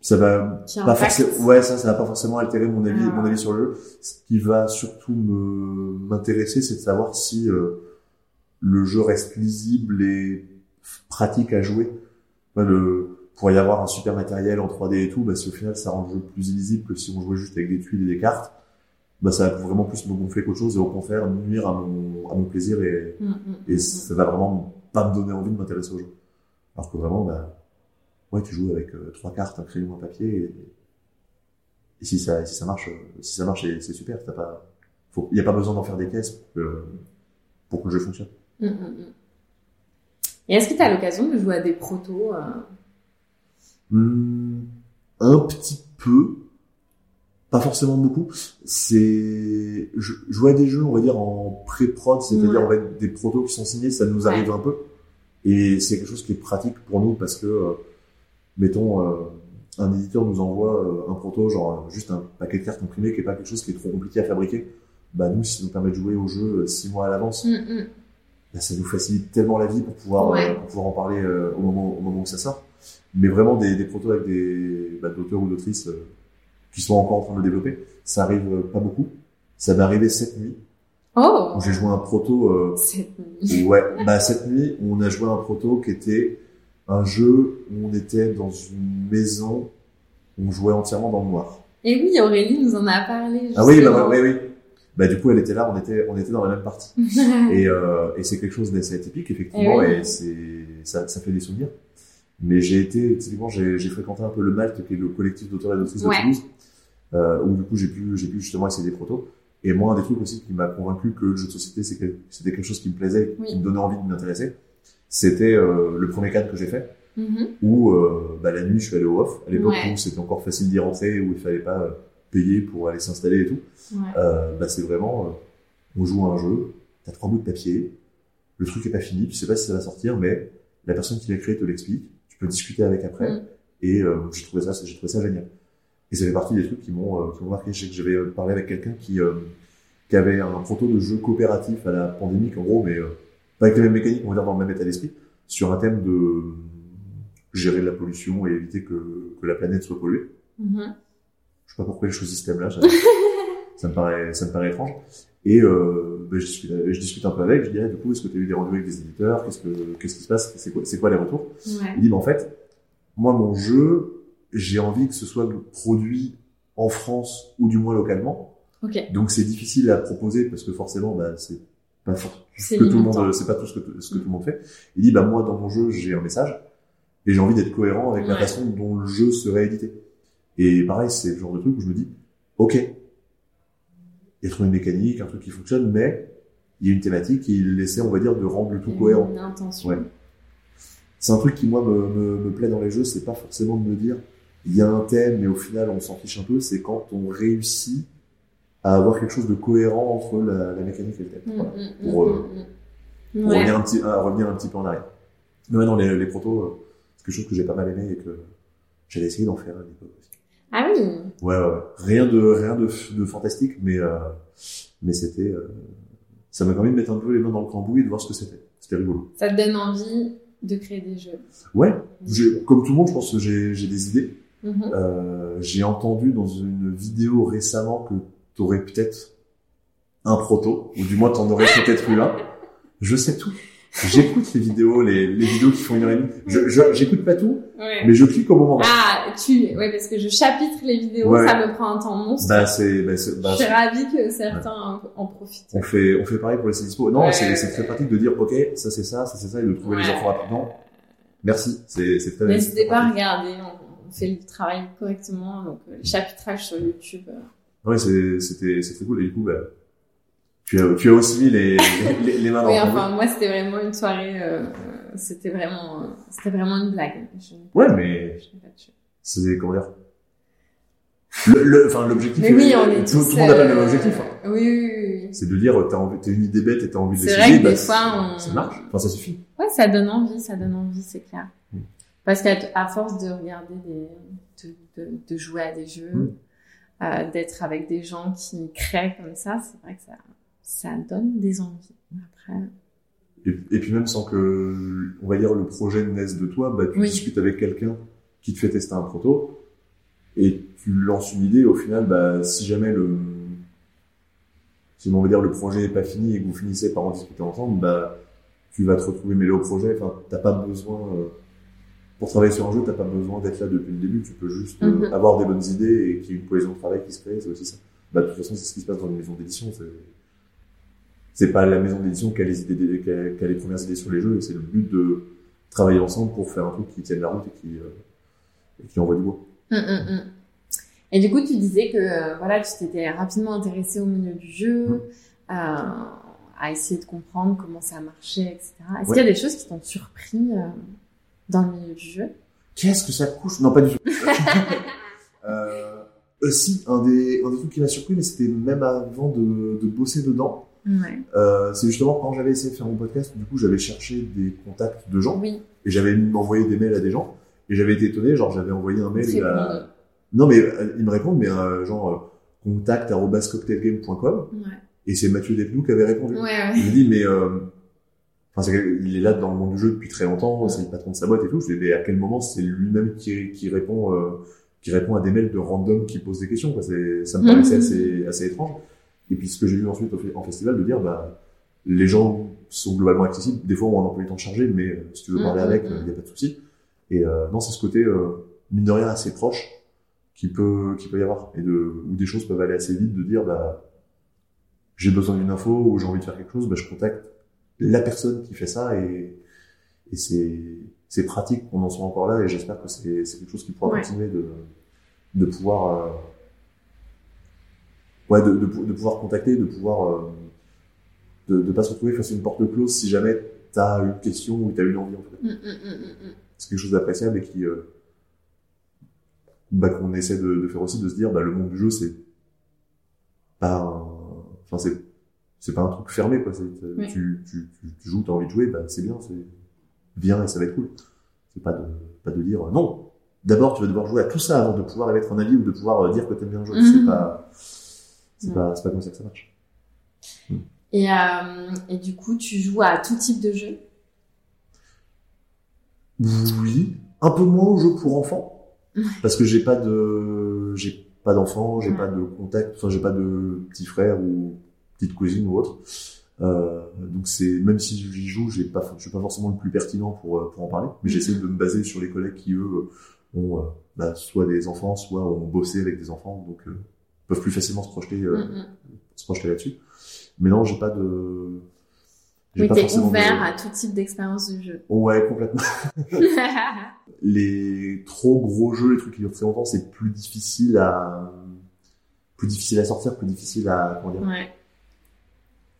ça va pas forcément, ouais, ça, ça va pas forcément altérer mon avis, Ah. mon avis sur le jeu. Ce qui va surtout me, m'intéresser, c'est de savoir si, euh, le jeu reste lisible et pratique à jouer. Le, pour y avoir un super matériel en 3D et tout, bah, si au final ça rend le jeu plus illisible que si on jouait juste avec des tuiles et des cartes, bah, ça va vraiment plus me gonfler qu'autre chose et au contraire nuire à mon, à mon plaisir et, Mm, mm, et mm, ça va vraiment pas me donner envie de m'intéresser au jeu. Alors que vraiment, bah, ouais, tu joues avec euh, trois cartes, un crayon, un papier et, et si ça, si ça marche, euh, si ça marche, c'est super. T'as pas, faut, y a pas besoin d'en faire des caisses pour que, pour que le jeu fonctionne. Et est-ce que tu as l'occasion de jouer à des protos euh, Hmm, un petit peu, pas forcément beaucoup. C'est, je, je vois des jeux, on va dire en pré-prod, c'est-à-dire Ouais. des protos qui sont signés, ça nous arrive un peu, et c'est quelque chose qui est pratique pour nous parce que, euh, mettons, euh, un éditeur nous envoie euh, un proto, genre juste un paquet de cartes imprimées, qui est pas quelque chose qui est trop compliqué à fabriquer. Bah nous, si ça nous permet de jouer au jeu euh, six mois à l'avance, mm, mm. bah, ça nous facilite tellement la vie pour pouvoir, Ouais. pour pouvoir en parler euh, au, moment, au moment où ça sort. Mais vraiment des, des protos avec des bah, d'auteurs ou d'autrices qui sont encore en train de le développer, ça arrive euh, pas beaucoup. Ça m'est arrivé cette nuit Oh où j'ai joué un proto. Euh, Cette nuit. ouais, bah cette nuit on a joué un proto qui était un jeu où on était dans une maison, où on jouait entièrement dans le noir. Et oui, Aurélie nous en a parlé. Ah oui, bah, oui, oui. Bah du coup elle était là, on était on était dans la même partie. Et, euh, et c'est quelque chose d'assez atypique, effectivement, Eh oui. et c'est, ça, ça fait des souvenirs. Mais j'ai été, typiquement, j'ai, fréquenté un peu le Malte, qui est le collectif d'auteurs et d'autrices Ouais. de Toulouse, euh, où du coup j'ai pu, j'ai pu justement essayer des protos. Et moi, un des trucs aussi qui m'a convaincu que le jeu de société, que c'était quelque chose qui me plaisait, Oui. qui me donnait envie de m'intéresser, c'était euh, le premier cadre que j'ai fait, Mhm. où euh, bah, la nuit je suis allé au off, à l'époque Ouais. où c'était encore facile d'y rentrer, où il fallait pas euh, payer pour aller s'installer et tout. Ouais. Euh, bah, c'est vraiment, euh, on joue à un jeu, t'as trois bouts de papier, le truc est pas fini, tu sais pas si ça va sortir, mais la personne qui l'a créé te l'explique, peux discuter avec après, Mm. et euh, j'ai trouvé ça, j'ai trouvé ça génial. Et ça fait partie des trucs qui m'ont euh, qui m'ont marqué. Je sais que j'avais euh, parlé avec quelqu'un qui euh, qui avait un proto de jeu coopératif à la pandémie, en gros, mais euh, pas avec les mêmes mécaniques, on va dire dans le même état d'esprit, sur un thème de gérer la pollution et éviter que, que la planète soit polluée. Mhm. Je sais pas pourquoi j'ai choisi ce thème-là, ça, me paraît, ça me paraît étrange. Et euh, ben, je, discute, je discute un peu avec, je dis, ah, du coup, est-ce que tu as eu des rendez-vous avec des éditeurs? Qu'est-ce que qu'est-ce qui se passe? C'est quoi, c'est quoi les retours? Ouais. Il dit, ben, en fait, moi, mon jeu, j'ai envie que ce soit produit en France ou du moins localement. Ok. Donc c'est difficile à proposer parce que forcément, bah, c'est pas C'est que tout le limitant. monde, c'est pas tout ce que, ce que tout le monde fait. Il dit, bah moi dans mon jeu, j'ai un message et j'ai envie d'être cohérent avec la façon dont le jeu serait édité. Et pareil, c'est le genre de truc où je me dis, ok, a trop une mécanique, un truc qui fonctionne, mais il y a une thématique et il essaie, on va dire, de rendre le tout cohérent. Une intention. Ouais. C'est un truc qui moi me, me, me plaît dans les jeux, c'est pas forcément de me dire il y a un thème mais au final on s'en fiche un peu, c'est quand on réussit à avoir quelque chose de cohérent entre la, la mécanique et le thème. Mm, Voilà. mm, Pour, mm, euh. Pour Ouais. revenir un petit, à revenir un petit peu en arrière. Mais non, les, les protos, euh, c'est quelque chose que j'ai pas mal aimé et que j'avais essayé d'en faire à l'époque aussi. Ah oui. Ouais, ouais. Rien de, rien de, de fantastique, mais, euh, mais c'était, euh, ça m'a permis de mettre un peu les mains dans le cambouis et de voir ce que c'était. C'était rigolo. Ça te donne envie de créer des jeux. Ouais, j'ai- comme tout le monde, je pense que j'ai j'ai des idées. Mhm. Euh, j'ai entendu dans une vidéo récemment que t'aurais peut-être un proto, ou du moins t'en aurais peut-être eu un. Je sais tout. J'écoute les vidéos, les, les vidéos qui font une heure et demie. Je, je- j'écoute pas tout, Ouais. mais je clique au moment. Ah, tu, ouais, parce que je chapitre les vidéos, Ouais. ça me prend un temps monstre. Bah, c'est, bah, c'est- bah, je suis ravie que certains en, en profitent. on fait, on fait pareil pour les dispo. Non, c'est, c'est très pratique de dire, ok, ça c'est ça, ça c'est ça, et de trouver les infos rapidement. Merci, c'est, c'est très N'hésitez pas à regarder, on, on fait le travail correctement, donc euh, le chapitrage sur YouTube. euh. Ouais, c'était, très cool. Et du coup, bah, tu as, tu as aussi mis les, les, les mains dans Oui, enfin, moi, c'était vraiment une soirée, euh, euh, c'était vraiment, euh, c'était vraiment une blague. Je Ouais, mais-. C'est, comment dire, le, le, enfin, l'objectif, Mais oui, on est tout, tous. tout le monde a pas le euh, même objectif. hein. Oui, oui, oui. C'est de dire, t'as envie, t'as une idée bête et t'as envie de C'est l'essayer. vrai que bah, des fois, ça- on- Ça marche. Enfin, ça suffit. Ouais, ça donne envie, ça donne envie, c'est clair. Mm. Parce qu'à à force de regarder des, de, de, de jouer à des jeux, Mm. euh, d'être avec des gens qui créent comme ça, c'est vrai que ça, ça donne des envies. Après, Et, et puis même sans que, on va dire, le projet naisse de toi, bah, tu Oui. discutes avec quelqu'un qui te fait tester un proto et tu lances une idée. Au final, bah, si jamais le, si on va dire le projet n'est pas fini et que vous finissez par en discuter ensemble, bah, tu vas te retrouver mêlé au projet. Enfin, t'as pas besoin, euh, pour travailler sur un jeu, t'as pas besoin d'être là depuis le début. Tu peux juste euh, Mhm. avoir des bonnes idées et qu'il y ait une cohésion de travail qui se crée. C'est aussi ça. Bah, de toute façon, c'est ce qui se passe dans une maison d'édition. C'est, c'est pas la maison d'édition qui a les idées, qui a, qui a les premières idées sur les jeux. et C'est le but de travailler ensemble pour faire un truc qui tienne la route et qui, euh, et qui envoie du bois. Hum, hum, hum. Et du coup, tu disais que euh, voilà, tu t'étais rapidement intéressé au milieu du jeu, euh, à essayer de comprendre comment ça marchait, etc. Est-ce Ouais. qu'il y a des choses qui t'ont surpris dans le milieu du jeu? Qu'est-ce que ça couche? Non, pas du tout. euh, euh, si, un des, un des trucs qui m'a surpris, mais c'était même avant de, de bosser dedans. Ouais. Euh, c'est justement quand j'avais essayé de faire mon podcast, du coup, j'avais cherché des contacts de gens Oui, et j'avais envoyé des mails à des gens et j'avais été étonné. Genre, j'avais envoyé un mail à, non mais euh, ils me répondent, mais euh, genre euh, contact@cocktailgame.com Ouais. et c'est Mathieu Despnous qui avait répondu. Ouais, ouais. Il me dit, mais euh, enfin, que- il est là dans le monde du jeu depuis très longtemps, c'est le patron de sa boîte et tout. Je dis, mais à quel moment c'est lui-même qui, qui répond, qui répond à des mails de random qui posent des questions quoi. C'est, ça me Mhm. paraissait assez, assez étrange. Et puis ce que j'ai vu ensuite en festival, de dire, bah, les gens sont globalement accessibles. Des fois, on a un emploi du temps chargé, mais euh, si tu veux parler Mhm, avec, il n'y a pas de souci. Et euh, non, c'est ce côté euh, mine de rien assez proche qui peut, qui peut y avoir, et de, où des choses peuvent aller assez vite, de dire, bah, j'ai besoin d'une info ou j'ai envie de faire quelque chose, bah, je contacte la personne qui fait ça et, et c'est, c'est pratique qu'on en soit encore là et j'espère que c'est, c'est quelque chose qui pourra Ouais. continuer de, de pouvoir, euh, ouais, de, de, pou- de pouvoir contacter, de pouvoir, euh, de, de pas se retrouver face à une porte close si jamais t'as une question ou t'as une envie, en fait. Hum, hum, hum. C'est quelque chose d'appréciable et qui, euh, bah, qu'on essaie de, de faire aussi, de se dire, bah, le monde du jeu, c'est pas un, enfin, c'est, c'est pas un truc fermé, quoi. Oui. tu, tu, tu, tu joues, t'as envie de jouer, bah, c'est bien, c'est, viens et ça va être cool. C'est pas de, pas de dire, non, d'abord, tu vas devoir jouer à tout ça avant de pouvoir émettre un avis ou de pouvoir euh, dire que t'aimes bien le jeu. Mhm. C'est pas, c'est Ouais. pas, pas comme ça que ça marche. Et, euh, et du coup, tu joues à tout type de jeu? Oui, un peu moins aux jeux pour enfants, parce que j'ai pas de, j'ai pas d'enfants, j'ai Ouais. pas de contact, enfin j'ai pas de petit frère ou petite cousine ou autre. Euh, donc c'est même si j'y joue, j'ai pas, je suis pas forcément le plus pertinent pour euh, pour en parler, mais j'essaie de me baser sur les collègues qui eux ont euh, bah, soit des enfants, soit ont bossé avec des enfants, donc euh, peuvent plus facilement se projeter euh, Mhm. se projeter là-dessus. Mais non, j'ai pas de, Oui, t'es de- ouvert à tout type d'expérience de jeu. Ouais, complètement. les trop gros jeux, les trucs qui durent très longtemps, c'est plus difficile à plus difficile à sortir, plus difficile à comment dire, ouais.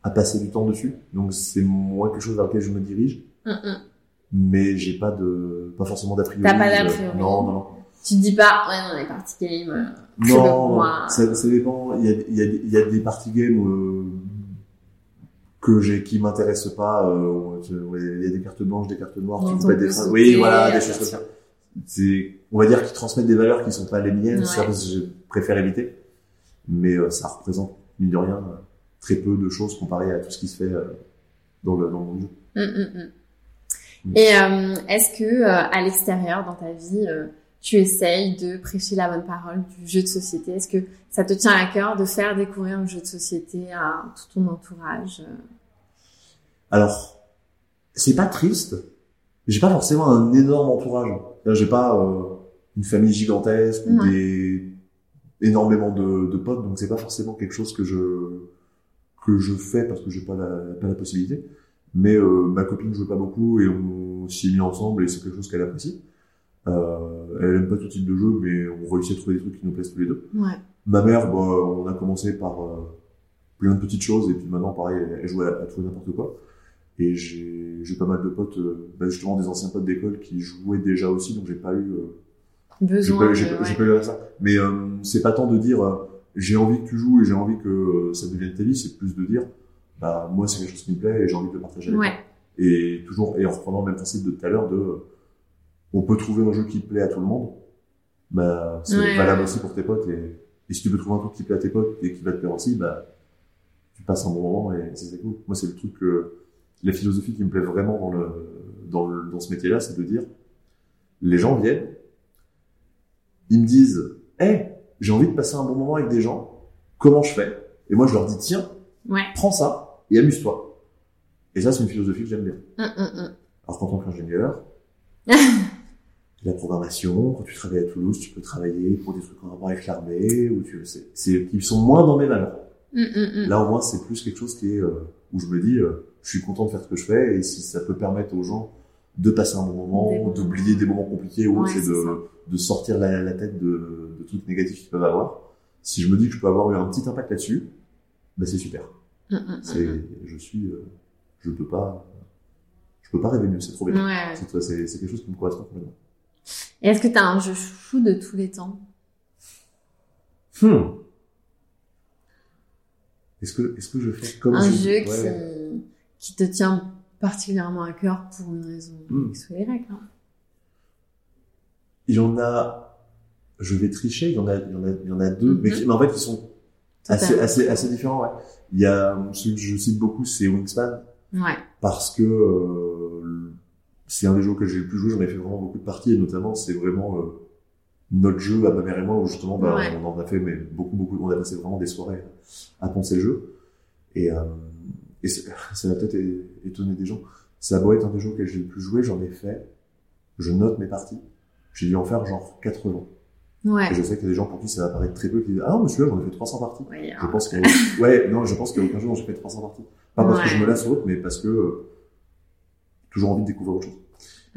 à passer du temps dessus. Donc c'est moins quelque chose vers lequel je me dirige, Mhm. mais j'ai pas de pas forcément d'a priori. T'as pas d'a euh, priori. Non, non, non. Tu te dis pas, ouais, non, les party games, euh, Non, pas pour moi. ça, ça dépend. Il y a, il y a, il y a des party games euh, que j'ai qui m'intéressent pas. Euh, il y a des cartes blanches, des cartes noires. Pas des sauter, Oui, voilà, des choses comme ça. C'est, on va dire qu'ils transmettent des valeurs qui sont pas les miennes. Ouais. Ça, je préfère éviter. Mais euh, ça représente mine de rien très peu de choses comparé à tout ce qui se fait euh, dans le dans le monde du jeu. Mm, mm, mm. Mm. Et euh, est-ce que euh, à l'extérieur, dans ta vie, euh, tu essayes de prêcher la bonne parole du jeu de société? Est-ce que ça te tient à cœur de faire découvrir le jeu de société à tout ton entourage? Alors, c'est pas triste. J'ai pas forcément un énorme entourage. J'ai pas euh, une famille gigantesque ou des énormément de, de potes, donc c'est pas forcément quelque chose que je que je fais parce que j'ai pas la pas la possibilité. Mais euh, ma copine joue pas beaucoup et on s'y est mis ensemble et c'est quelque chose qu'elle apprécie. Euh, elle aime pas tout type de jeu, mais on réussit à trouver des trucs qui nous plaisent tous les deux. Ouais. Ma mère, bah, on a commencé par euh, plein de petites choses et puis maintenant, pareil, elle, elle joue à, à tout et n'importe quoi. Et j'ai pas mal de potes, euh, bah, justement des anciens potes d'école qui jouaient déjà aussi, donc j'ai pas eu, euh, Besoin j'ai pas- j'ai ouais. pas eu ça. Mais c'est pas tant de dire j'ai envie que tu joues et j'ai envie que ça devienne ta vie, c'est plus de dire bah moi c'est quelque chose qui me plaît et j'ai envie de le partager avec Ouais. toi. Et toujours et en reprenant le même principe de tout à l'heure de on peut trouver un jeu qui plaît à tout le monde, bah c'est Ouais, valable ouais. aussi pour tes potes et, et si tu peux trouver un truc qui plaît à tes potes et qui va te plaire aussi, bah tu passes un bon moment et c'est cool. Moi c'est le truc que la philosophie qui me plaît vraiment dans le dans le dans ce métier-là, c'est de dire les gens viennent, ils me disent hey j'ai envie de passer un bon moment avec des gens, comment je fais? Et moi je leur dis tiens Ouais. prends ça et amuse-toi. Et ça c'est une philosophie que j'aime bien. Hum, hum, hum. Alors qu'en tant qu'ingénieur, la programmation, quand tu travailles à Toulouse, tu peux travailler pour des trucs en rapport avec l'armée, ou tu c'est, c'est qui sont moins dans mes valeurs. Hum, hum, hum. Là au moins c'est plus quelque chose qui est euh, où je me dis euh, je suis content de faire ce que je fais et si ça peut permettre aux gens de passer un bon moment, d'oublier des moments compliqués ou Ouais, de, de sortir la, la tête de, de trucs négatifs qu'ils peuvent avoir. Si je me dis que je peux avoir eu un petit impact là-dessus, ben c'est super. C'est, je suis, euh, je peux pas, je peux pas rêver mieux, c'est trop bien. Ouais. C'est, c'est, c'est quelque chose qui me correspond complètement. Et est-ce que t'as un jeu chouchou de tous les temps? Hmm. Est-ce que, est-ce que je fais comme Un je- jeu ouais. qui, qui te tient particulièrement à cœur pour une raison Hmm. Y. Hein. Il y en a, je vais tricher, il y en a, il y en a, il y en a deux, Mhm. mais, qui, mais en fait, ils sont assez, assez, assez différents, ouais. Il y a, celui que je cite beaucoup, c'est Wingspan, Ouais. parce que, euh, c'est un des jeux que j'ai le plus joué, j'en ai fait vraiment beaucoup de parties, et notamment, c'est vraiment, euh, notre jeu à ma mère et moi, où justement, bah, Ouais. on en a fait, mais beaucoup, beaucoup, on a passé vraiment des soirées à penser le jeu. Et, euh, et ça va peut-être étonner des gens. Ça beau être un des jeux que j'ai le plus joué, j'en ai fait, je note mes parties. J'ai dû en faire genre 80. Ouais. Et je sais qu'il y a des gens pour qui ça va paraître très peu, qui disent, ah celui-là, j'en ai fait 300 parties. Ouais, Je pense a... ouais, non, je pense qu'il y a aucun jeu dont j'ai fait 300 parties. Pas parce que je me lasse ou autre, mais parce que, euh, toujours envie de découvrir autre chose.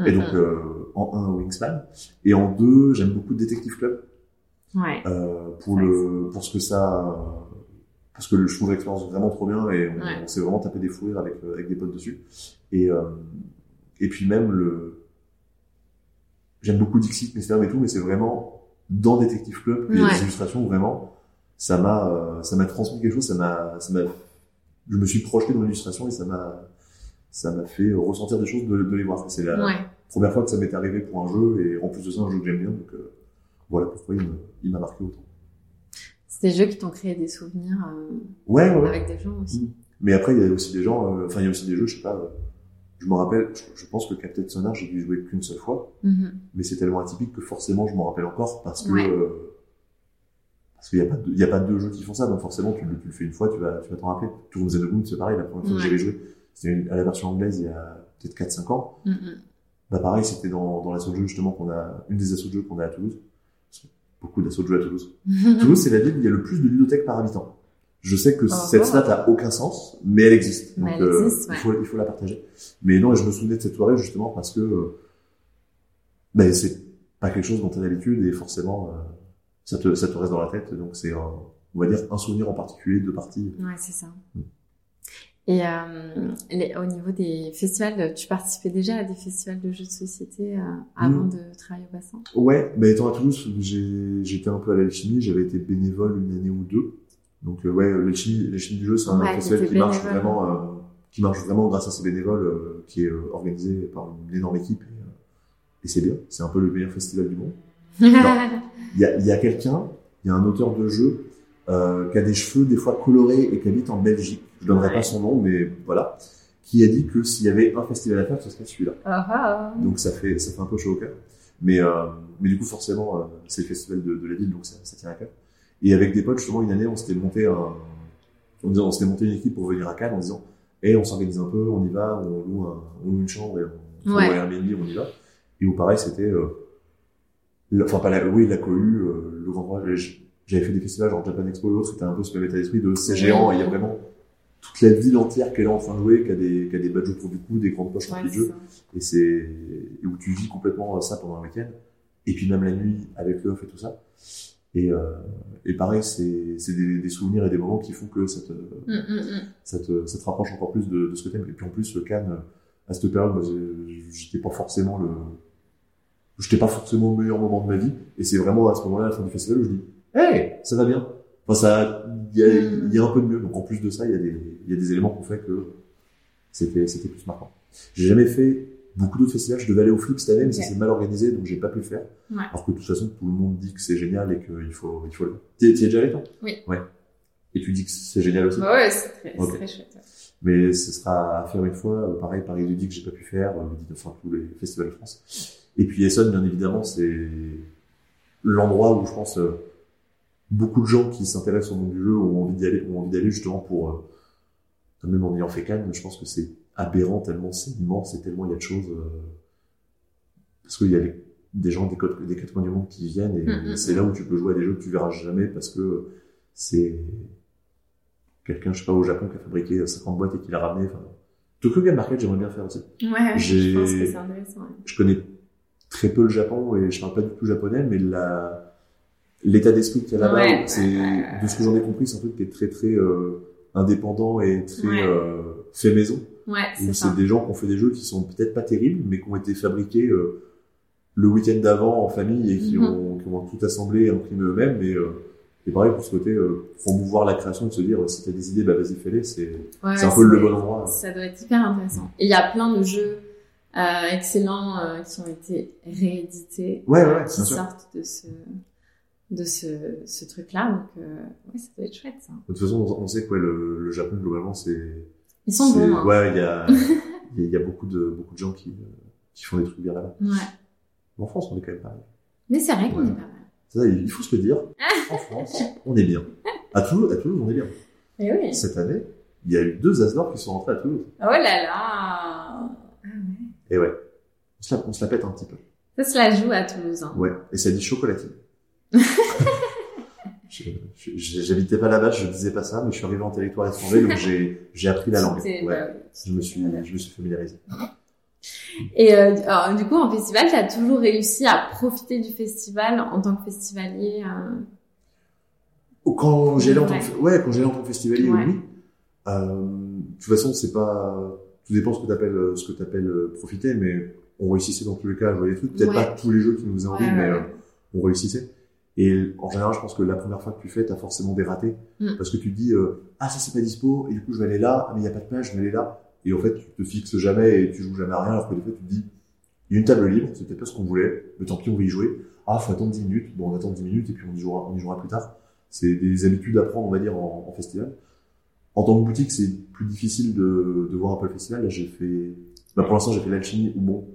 Et hum, donc, euh, en un, Wingspan. Et en deux, j'aime beaucoup Detective Club, Ouais. euh, pour Ouais, le, pour ce que ça, parce que je trouve l'expérience vraiment trop bien et on, Ouais. on s'est vraiment tapé des fous rires avec, euh, avec des potes dessus. Et, euh, et puis même le, j'aime beaucoup Dixit, Mystère et tout, mais c'est vraiment dans Detective Club, il y a Ouais. des illustrations où vraiment, ça m'a, euh, ça m'a transmis quelque chose, ça m'a, ça m'a, je me suis projeté dans l'illustration et ça m'a, ça m'a fait ressentir des choses de, de les voir. C'est la Ouais. première fois que ça m'est arrivé pour un jeu, et en plus de ça, un jeu que j'aime bien, donc euh, voilà pourquoi il m'a marqué autant. C'est des jeux qui t'ont créé des souvenirs euh, Ouais, ouais, ouais. avec des gens aussi. Mais après, il y a aussi des gens, euh, enfin, il y a aussi des jeux, je sais pas, je me rappelle, je, pense que Captain Sonar, j'ai dû jouer qu'une seule fois, Mhm. mais c'est tellement atypique que forcément, je m'en rappelle encore parce que, Ouais. euh, parce qu'il y a pas de, il y a pas deux jeux qui font ça, donc forcément, tu, le- tu le fais une fois, tu vas, tu vas t'en rappeler. Tour of the Moon, c'est pareil, la première fois Ouais. que j'avais joué, c'était à la version anglaise il y a peut-être 4-5 ans. Mhm. Bah, pareil, c'était dans, dans l'assaut de jeu, justement, qu'on a, une des assauts de jeu qu'on a à Toulouse. Beaucoup d'assauts de jeu à Toulouse. Toulouse, c'est la ville où il y a le plus de ludothèques par habitant. Je sais que Oh, cette stat a aucun sens, mais elle existe. Donc, elle euh, existe, ouais. il, faut, il faut la partager. Mais non, et je me souvenais de cette soirée justement parce que euh, ben, c'est pas quelque chose dont tu as l'habitude et forcément euh, ça, te, ça te reste dans la tête. Donc c'est, on va dire, un souvenir en particulier de partie. Ouais, c'est ça. Mm. Et euh, les- au niveau des festivals, tu participais déjà à des festivals de jeux de société euh, avant Mm. de travailler au bassin? Ouais, mais étant à Toulouse, j'étais un peu à l'alchimie, j'avais été bénévole une année ou deux. Donc euh, ouais, l'alchimie, du jeu, c'est un Ouais, festival qui marche vraiment, qui marche vraiment grâce à ses bénévoles, qui est organisé par une énorme équipe. Et, et c'est bien, c'est un peu le meilleur festival du monde. Il y a, y a quelqu'un, il y a un auteur de jeu qui a des cheveux des fois colorés et qui habite en Belgique. Je donnerai Ouais. pas son nom, mais voilà, qui a dit que s'il y avait un festival à faire, ce serait celui-là. Ah, ah. Donc ça fait ça fait un peu chaud au cœur. Mais euh, mais du coup forcément euh, c'est le festival de, de la ville donc ça, ça tient à cœur. Et avec des potes justement une année on s'était monté un on, disait- on s'était monté une équipe pour venir à Cannes en disant hey, on s'organise un peu, on y va, on loue, un, on loue une chambre et on Ouais. un Airbnb, on y va. Et où pareil c'était euh, enfin pas la oui la cohue le grand j'avais fait des festivals genre Japan Expo et autres c'était un peu ce même état d'esprit de c'est géant et il y a vraiment toute la ville entière qui est là en train de jouer, qui a des, qui a des badges autour du cou, des grandes poches de c'est jeux et c'est et où tu vis complètement ça pendant un week-end. Et puis même la nuit avec le off et tout ça. Et euh, et pareil c'est c'est des, des souvenirs et des moments qui font que ça te Mm, mm, mm. ça te ça te rapproche encore plus de, de ce que t'aimes. Et puis en plus le Cannes à cette période moi j'étais pas forcément le j'étais pas forcément au meilleur moment de ma vie. Et c'est vraiment à ce moment-là à la fin du festival où je dis hey ça va bien enfin ça il y a Mm. il y a un peu de mieux donc en plus de ça il y a des il y a des éléments qui ont fait que c'était c'était plus marquant j'ai jamais fait beaucoup d'autres festivals. Je devais aller au Flip cette année, mais ça Ok. s'est mal organisé, donc j'ai pas pu le faire. Ouais. Alors que de toute façon, tout le monde dit que c'est génial et qu'il faut, il faut le. T'y t'y es déjà allé, toi? Oui. Ouais. Et tu dis que c'est génial aussi? Bah ouais, c'est très, Ok. c'est très chouette. ouais. Mais ce sera à faire une fois. Euh, Pareil, Paris dit que j'ai pas pu faire. Euh, dit enfin tous les festivals de France. Et puis Essonne, bien évidemment, c'est l'endroit où je pense euh, beaucoup de gens qui s'intéressent au monde du jeu ont envie d'y aller, ont envie d'aller justement pour euh, même en ayant fait Cannes, je pense que c'est aberrant tellement c'est immense et tellement il y a de choses euh, parce qu'il y a les- des gens des, côtes- des quatre coins du monde qui viennent et Mm, mm, c'est là où tu peux jouer à des jeux que tu verras jamais parce que c'est quelqu'un je sais pas au Japon qui a fabriqué 50 boîtes et qui l'a ramené enfin Tokyo Game Market j'aimerais bien faire aussi Ouais, je pense que c'est intéressant. ouais. je connais très peu le Japon et je parle pas du tout japonais, mais la l'état d'esprit qu'il y a là-bas, Ouais, c'est de ce que j'en ai compris, c'est un truc qui est très très euh, indépendant et très euh, fait maison. Ouais, c'est des gens qui ont fait des jeux qui sont peut-être pas terribles, mais qui ont été fabriqués euh, le week-end d'avant en famille et qui, Mhm. ont, qui ont tout assemblé et imprimé eux-mêmes. Et, euh, et pareil pour ce côté euh, promouvoir la création, de se dire si t'as des idées, bah vas-y fais-les. C'est Ouais, c'est un peu le bon endroit. Ça doit être hyper intéressant. Et il y a plein de jeux euh, excellents euh, qui ont été réédités, Ouais, qui sortent de ce de ce, ce truc-là. Donc, euh, ouais, ça doit être chouette, ça. De toute façon, on, sait que ouais, le, le Japon globalement c'est Ils sont bons. Hein. Ouais, il y a, y a- y a beaucoup de, beaucoup de gens qui, qui font des trucs bien là-bas. Ouais. Mais En France, on est quand même pareil. Mais c'est vrai qu'on Ouais. est pas mal. Ça, il faut se le dire. En France, on est bien. À Toulouse, à Toulouse, on est bien. Eh oui. Cette année, il y a eu deux Asdor qui sont rentrés à Toulouse. Oh là là. Ah ouais. Et ouais. On se la, on se la pète un petit peu. Ça se la joue à Toulouse. Hein. Ouais. Et ça dit chocolatine. J'habitais pas là-bas, je disais pas ça, mais je suis arrivé en territoire étranger, donc j'ai, j'ai appris la langue. Ouais. Je me suis, je me suis familiarisé. Et euh, alors, du coup, en festival, tu as toujours réussi à profiter du festival en tant que festivalier. euh, Quand j'allais en tant Ouais. que, ouais, quand j'allais en tant que festivalier, Ouais. oui. Euh, de toute façon, c'est pas, tout dépend ce que t'appelles, ce que t'appelles euh, profiter, mais on réussissait dans tous les cas à jouer des trucs. Peut-être Ouais. pas tous les jeux qui nous faisaient envie, Ouais, mais euh, on réussissait. Et en général, je pense que la première fois que tu fais, t'as forcément des ratés. Mm. Parce que tu te dis, euh, ah, ça c'est pas dispo, et du coup, je vais aller là, ah, mais il y a pas de place, je vais aller là. et en fait, tu te fixes jamais et tu joues jamais à rien, alors que des fois, tu te dis, il y a une table libre, c'est peut-être pas ce qu'on voulait, mais tant pis, on va y jouer. Ah, faut attendre 10 minutes. Bon, on attend 10 minutes et puis on y jouera, on y jouera plus tard. C'est des habitudes à prendre, on va dire, en, en festival. En tant que boutique, c'est plus difficile de, de voir un peu le festival. Là, j'ai fait, bah, pour l'instant, j'ai fait l'alchimie où bon,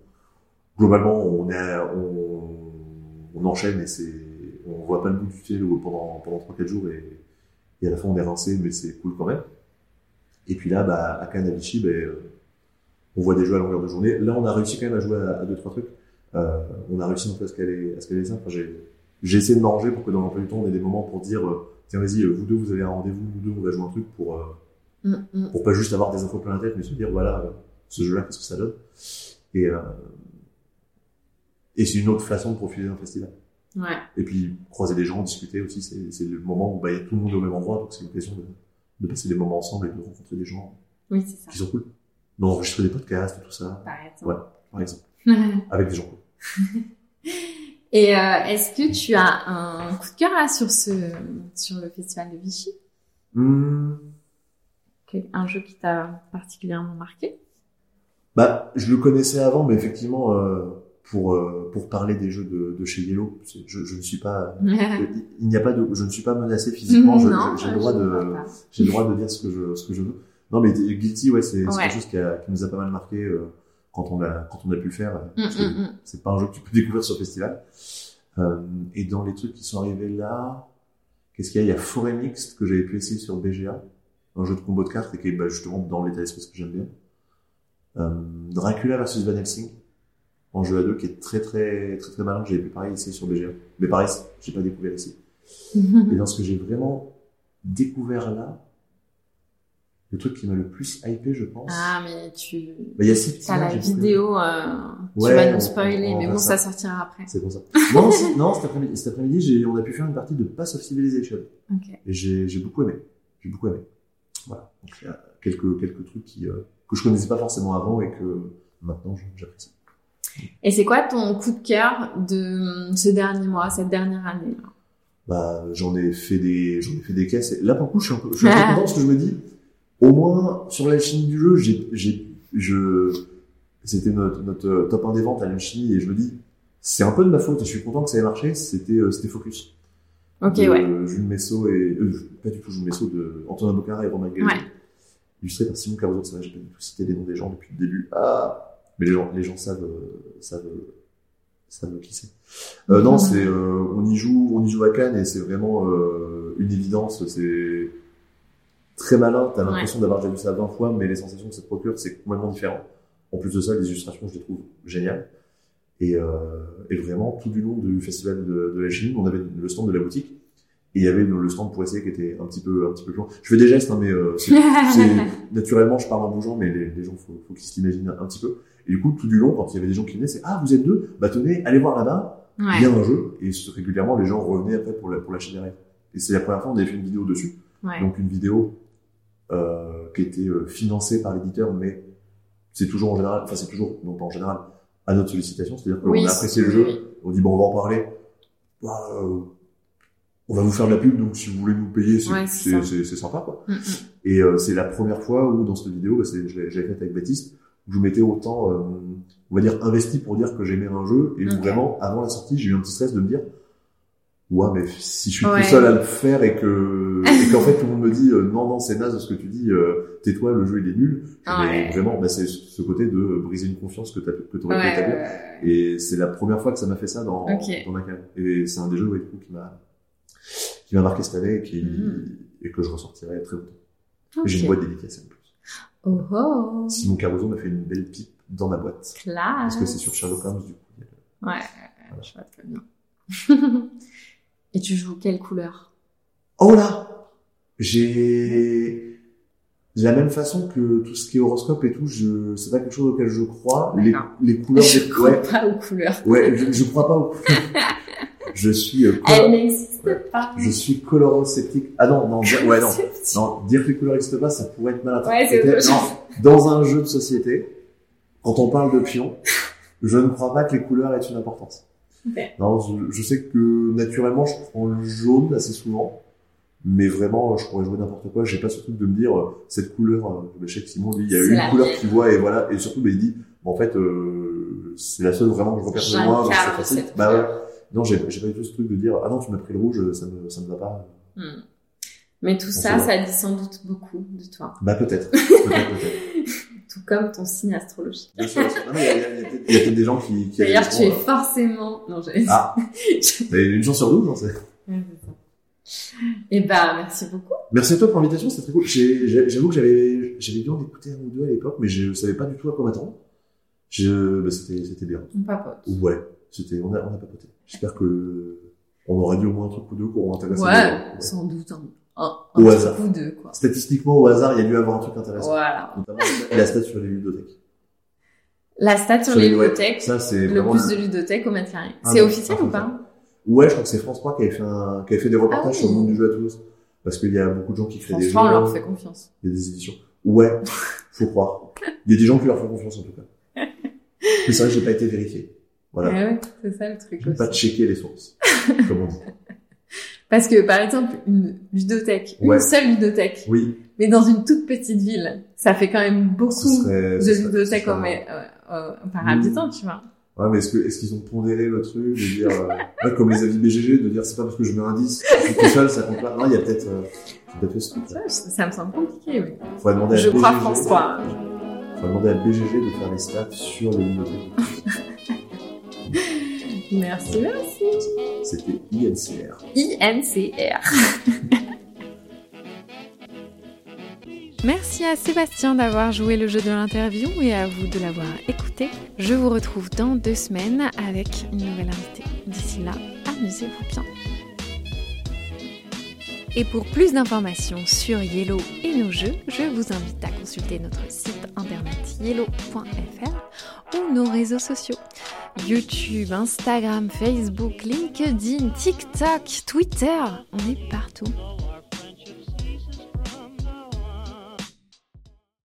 globalement, on est, on, on enchaîne et c'est, on voit pas le bout du tunnel pendant, pendant 3-4 jours et, et à la fin, on est rincé, mais c'est cool quand même. Et puis là, bah, à à Vichy, ben, euh, on voit des jeux à longueur de journée. Là, on a réussi quand même à jouer à, à deux, trois trucs. Euh, on a réussi à ce qu'elle est, à ce qu'elle est ça. Enfin, j'ai, j'ai essayé de m'arranger pour que dans l'emploi du temps, on ait des moments pour dire, euh, tiens, vas-y, euh, vous deux, vous avez un rendez-vous, vous deux, on va jouer un truc pour, euh, Mm, mm. pour pas juste avoir des infos plein la tête, mais se dire, voilà, euh, ce jeu-là, qu'est-ce que ça donne? Et, euh, et c'est une autre façon de profiter d'un festival. Ouais. Et puis, croiser des gens, discuter aussi, c'est, le moment où, bah, il y a tout le monde au même endroit, donc c'est l'occasion de, de passer des moments ensemble et de rencontrer des gens Oui, ça. qui sont cool. D'enregistrer des podcasts, tout ça, Par exemple. Ouais. par exemple. Avec des gens cool. Et euh, est-ce que tu as un coup de cœur là sur ce sur le festival de Vichy? Hmm. Un jeu qui t'a particulièrement marqué? Bah, je le connaissais avant, mais effectivement, euh, pour euh, pour parler des jeux de, de chez Yellow, je, je ne suis pas, il- n'y a pas de, je ne suis pas menacé physiquement. j'ai le droit de, j'ai le droit de dire ce que je ce que je veux. Non, mais Guilty, ouais, c'est Ouais. quelque chose qui, a, qui nous a pas mal marqué euh, quand on a quand on a pu le faire. Mm, mm, mm. C'est pas un jeu que tu peux découvrir sur le festival. Euh, et dans les trucs qui sont arrivés là, qu'est-ce qu'il y a? Il y a Forêt Mixte que j'avais pu essayer sur BGA, un jeu de combo de cartes et qui est bah, justement dans l'état d'esprit que j'aime bien. Euh, Dracula versus Van Helsing, en jeu à deux qui est très très très très malin. J'avais pu pareil essayer sur BGA, mais pareil, j'ai pas découvert ici. Et dans ce que j'ai vraiment découvert là, le truc qui m'a le plus hypé, je pense, Ah mais tu bah, il y a six t'as la j'ai vidéo, euh, tu Ouais, vas on- nous spoiler, mais bon ça sortira après. C'est pour ça. Non, non cet après-midi, cet après-midi, j'ai, on a pu faire une partie de Pass of Civilization. Ok. Et j'ai, j'ai beaucoup aimé. J'ai beaucoup aimé. Voilà. Donc, il y a quelques, quelques trucs qui, euh, que je connaissais pas forcément avant et que maintenant j'apprécie. Et c'est quoi ton coup de cœur de ce dernier mois, cette dernière année? Là Bah, j'en ai fait des, j'en ai fait des caisses. Et là, pour le coup, je suis un peu, je suis un peu content parce que je me dis, au moins, sur l'alchimie du jeu, j'ai, j'ai, je, c'était notre, notre euh, top 1 des ventes à l'alchimie et je me dis, c'est un peu de ma faute et je suis content que ça ait marché. C'était, euh, c'était Focus. Ok de ouais. Jules Messo et euh, pas du tout Jules Messo de Antonin Bocara et Romain Gallego. Ouais. Illustré par Simon Caruso, ça va, j'ai pas du tout cité les noms des gens depuis le début. Ah, mais les gens, les gens savent, euh, savent, savent qui c'est. Euh, non, c'est, euh, on y joue, on y joue à Cannes et c'est vraiment euh, une évidence. C'est très malin. T'as l'impression d'avoir déjà vu ça 20 fois, mais les sensations que ça te procure, c'est complètement différent. En plus de ça, les illustrations, je les trouve géniales. Et, euh, et vraiment, tout du long du festival de, de la Chine, on avait le stand de la boutique. Et il y avait le stand pour essayer qui était un petit peu, un petit peu plus loin. Je fais des gestes, hein, mais euh, c'est- c'est- naturellement, je parle en bougeant, mais les, les gens, faut, faut qu'ils s'imaginent un petit peu. Et du coup, tout du long, quand il y avait des gens qui venaient, c'est ah, vous êtes deux, bah tenez, allez voir là-bas, il y a un jeu. Et régulièrement, les gens revenaient après pour la, pour lâcher derrière. Et c'est la première fois, on avait fait une vidéo dessus. Ouais. Donc une vidéo euh, qui était euh, financée par l'éditeur, mais c'est toujours en général, enfin c'est toujours, non pas en général, à notre sollicitation, c'est-à-dire qu'on Oui, a apprécié le jeu, on dit bon on va en parler, Bah, euh, on va vous faire de la pub, donc si vous voulez nous payer, c'est Ouais, sympa quoi. Mm, mm. Et euh, c'est la première fois où dans cette vidéo, bah, je l'avais faite avec Baptiste, je m'étais autant, euh, on va dire, investi pour dire que j'aimais un jeu, et vraiment, avant la sortie, j'ai eu un petit stress de me dire, ouais, mais si je suis Ouais. tout seul à le faire et que, et qu'en fait tout le monde me dit, euh, non, non, c'est naze ce que tu dis, euh, tais-toi, le jeu il est nul. Mais Ouais. vraiment, bah, c'est ce côté de briser une confiance que t'as, que t'aurais pu Ouais, établir. ouais, ouais. Et c'est la première fois que ça m'a fait ça dans, ma carrière. Et c'est un des jeux, coup, qui m'a, qui m'a marqué cette année et qui, Mhm. et que je ressortirai très longtemps. J'ai une boîte dédicacée en plus. Oh oh. Simon Caruso m'a fait une belle pipe dans ma boîte. Classe. Parce que c'est sur Sherlock Holmes, du coup. Ouais, je vois très bien. Et tu joues quelle couleur? Oh là! J'ai, de la même façon que tout ce qui est horoscope et tout, je, c'est pas quelque chose auquel je crois. Les, les couleurs Je des, crois ouais, pas aux couleurs. ouais, je, je crois pas aux couleurs. je suis, euh, Elle colo- n'existe Ouais. pas. je suis colorosceptique. Ah non, non, dire- ouais, non. Non, dire que les couleurs n'existent pas, ça pourrait être mal Ouais, interprété. non, dans un jeu de société, quand on parle de pions, je ne crois pas que les couleurs aient une importance. Non, je, je sais que naturellement, je prends le jaune assez souvent. Mais vraiment, je pourrais jouer n'importe quoi. J'ai pas ce truc de me dire euh, cette couleur. Je sais que Simon, lui, il y a une couleur qu'il voit et voilà. Et surtout, bah, il dit, bah, en fait, euh, c'est la seule vraiment que je repère chez moi. Bah ouais. Non, j'ai pas du tout ce truc de dire, ah non, tu m'as pris le rouge, ça me, ça me va pas. Hmm. Mais tout sait ça, ça dit sans doute beaucoup de toi. Bah peut-être. Tout comme ton signe astrologique. Bien sûr, il y a, peut-être- a des gens qui, qui D'ailleurs, tu es euh, forcément... Non, dire... Ah, mais une chance sur 12, non, c'est. Ouais. Eh ben, merci beaucoup. Merci à toi pour l'invitation, c'était très cool. J'avoue que j'avais, j'avais dû en écouter un ou deux à l'époque, mais je savais pas du tout à quoi m'attendre. Je, bah, c'était, c'était bien. On papote. Ouais, c'était, on a, on a papoté. J'espère que on aurait dit au moins un truc ou deux qui auront intéressé. Ouais. Ouais. sans doute un, un, un Au truc hasard. ou deux, quoi. Statistiquement, au hasard, il y a dû avoir un truc intéressant. Voilà. Notamment la stat sur les ludothèques. La stat sur, Sur les ludothèques, Ça, c'est le bus de ludothèque au mètre carré. Ah c'est officiel ou pas Ouais, je crois que c'est France 3 qui avait fait un, qui avait fait des reportages Ah oui. sur le monde du jeu à Toulouse. Parce qu'il y a beaucoup de gens qui créent des jeux. Franchement, on leur fait confiance. Il y a des éditions. Ouais, faut croire. Il y a des gens qui leur font confiance en tout cas. Mais c'est vrai que j'ai pas été vérifié. Voilà. Ouais, c'est ça le truc J'ai pas aussi. checké les sources. Comme on dit. Parce que, par exemple, une ludothèque, Ouais. une seule ludothèque, Oui. mais dans une toute petite ville, ça fait quand même beaucoup serait, de ludothèques serait- euh, euh, par habitant, tu vois. Ouais, mais est-ce que, est-ce qu'ils ont pondéré le truc, de dire, euh, ouais, comme les avis BGG, de dire c'est pas parce que je mets un 10, je suis tout seul, ça compte pas. Non, il y a peut-être, euh, peut-être fait ce truc. Ça me semble compliqué. Faudrait demander à Je BGG. crois François. Faudrait demander à BGG de faire les stats sur les ludothèques. Merci, merci. C'était INCR. INCR. Merci à Sébastien d'avoir joué le jeu de l'interview et à vous de l'avoir écouté. Je vous retrouve dans deux semaines avec une nouvelle invitée. D'ici là, amusez-vous bien. Et pour plus d'informations sur Yellow et nos jeux, je vous invite à consulter notre site internet yellow.fr ou nos réseaux sociaux. YouTube, Instagram, Facebook, LinkedIn, TikTok, Twitter, on est partout.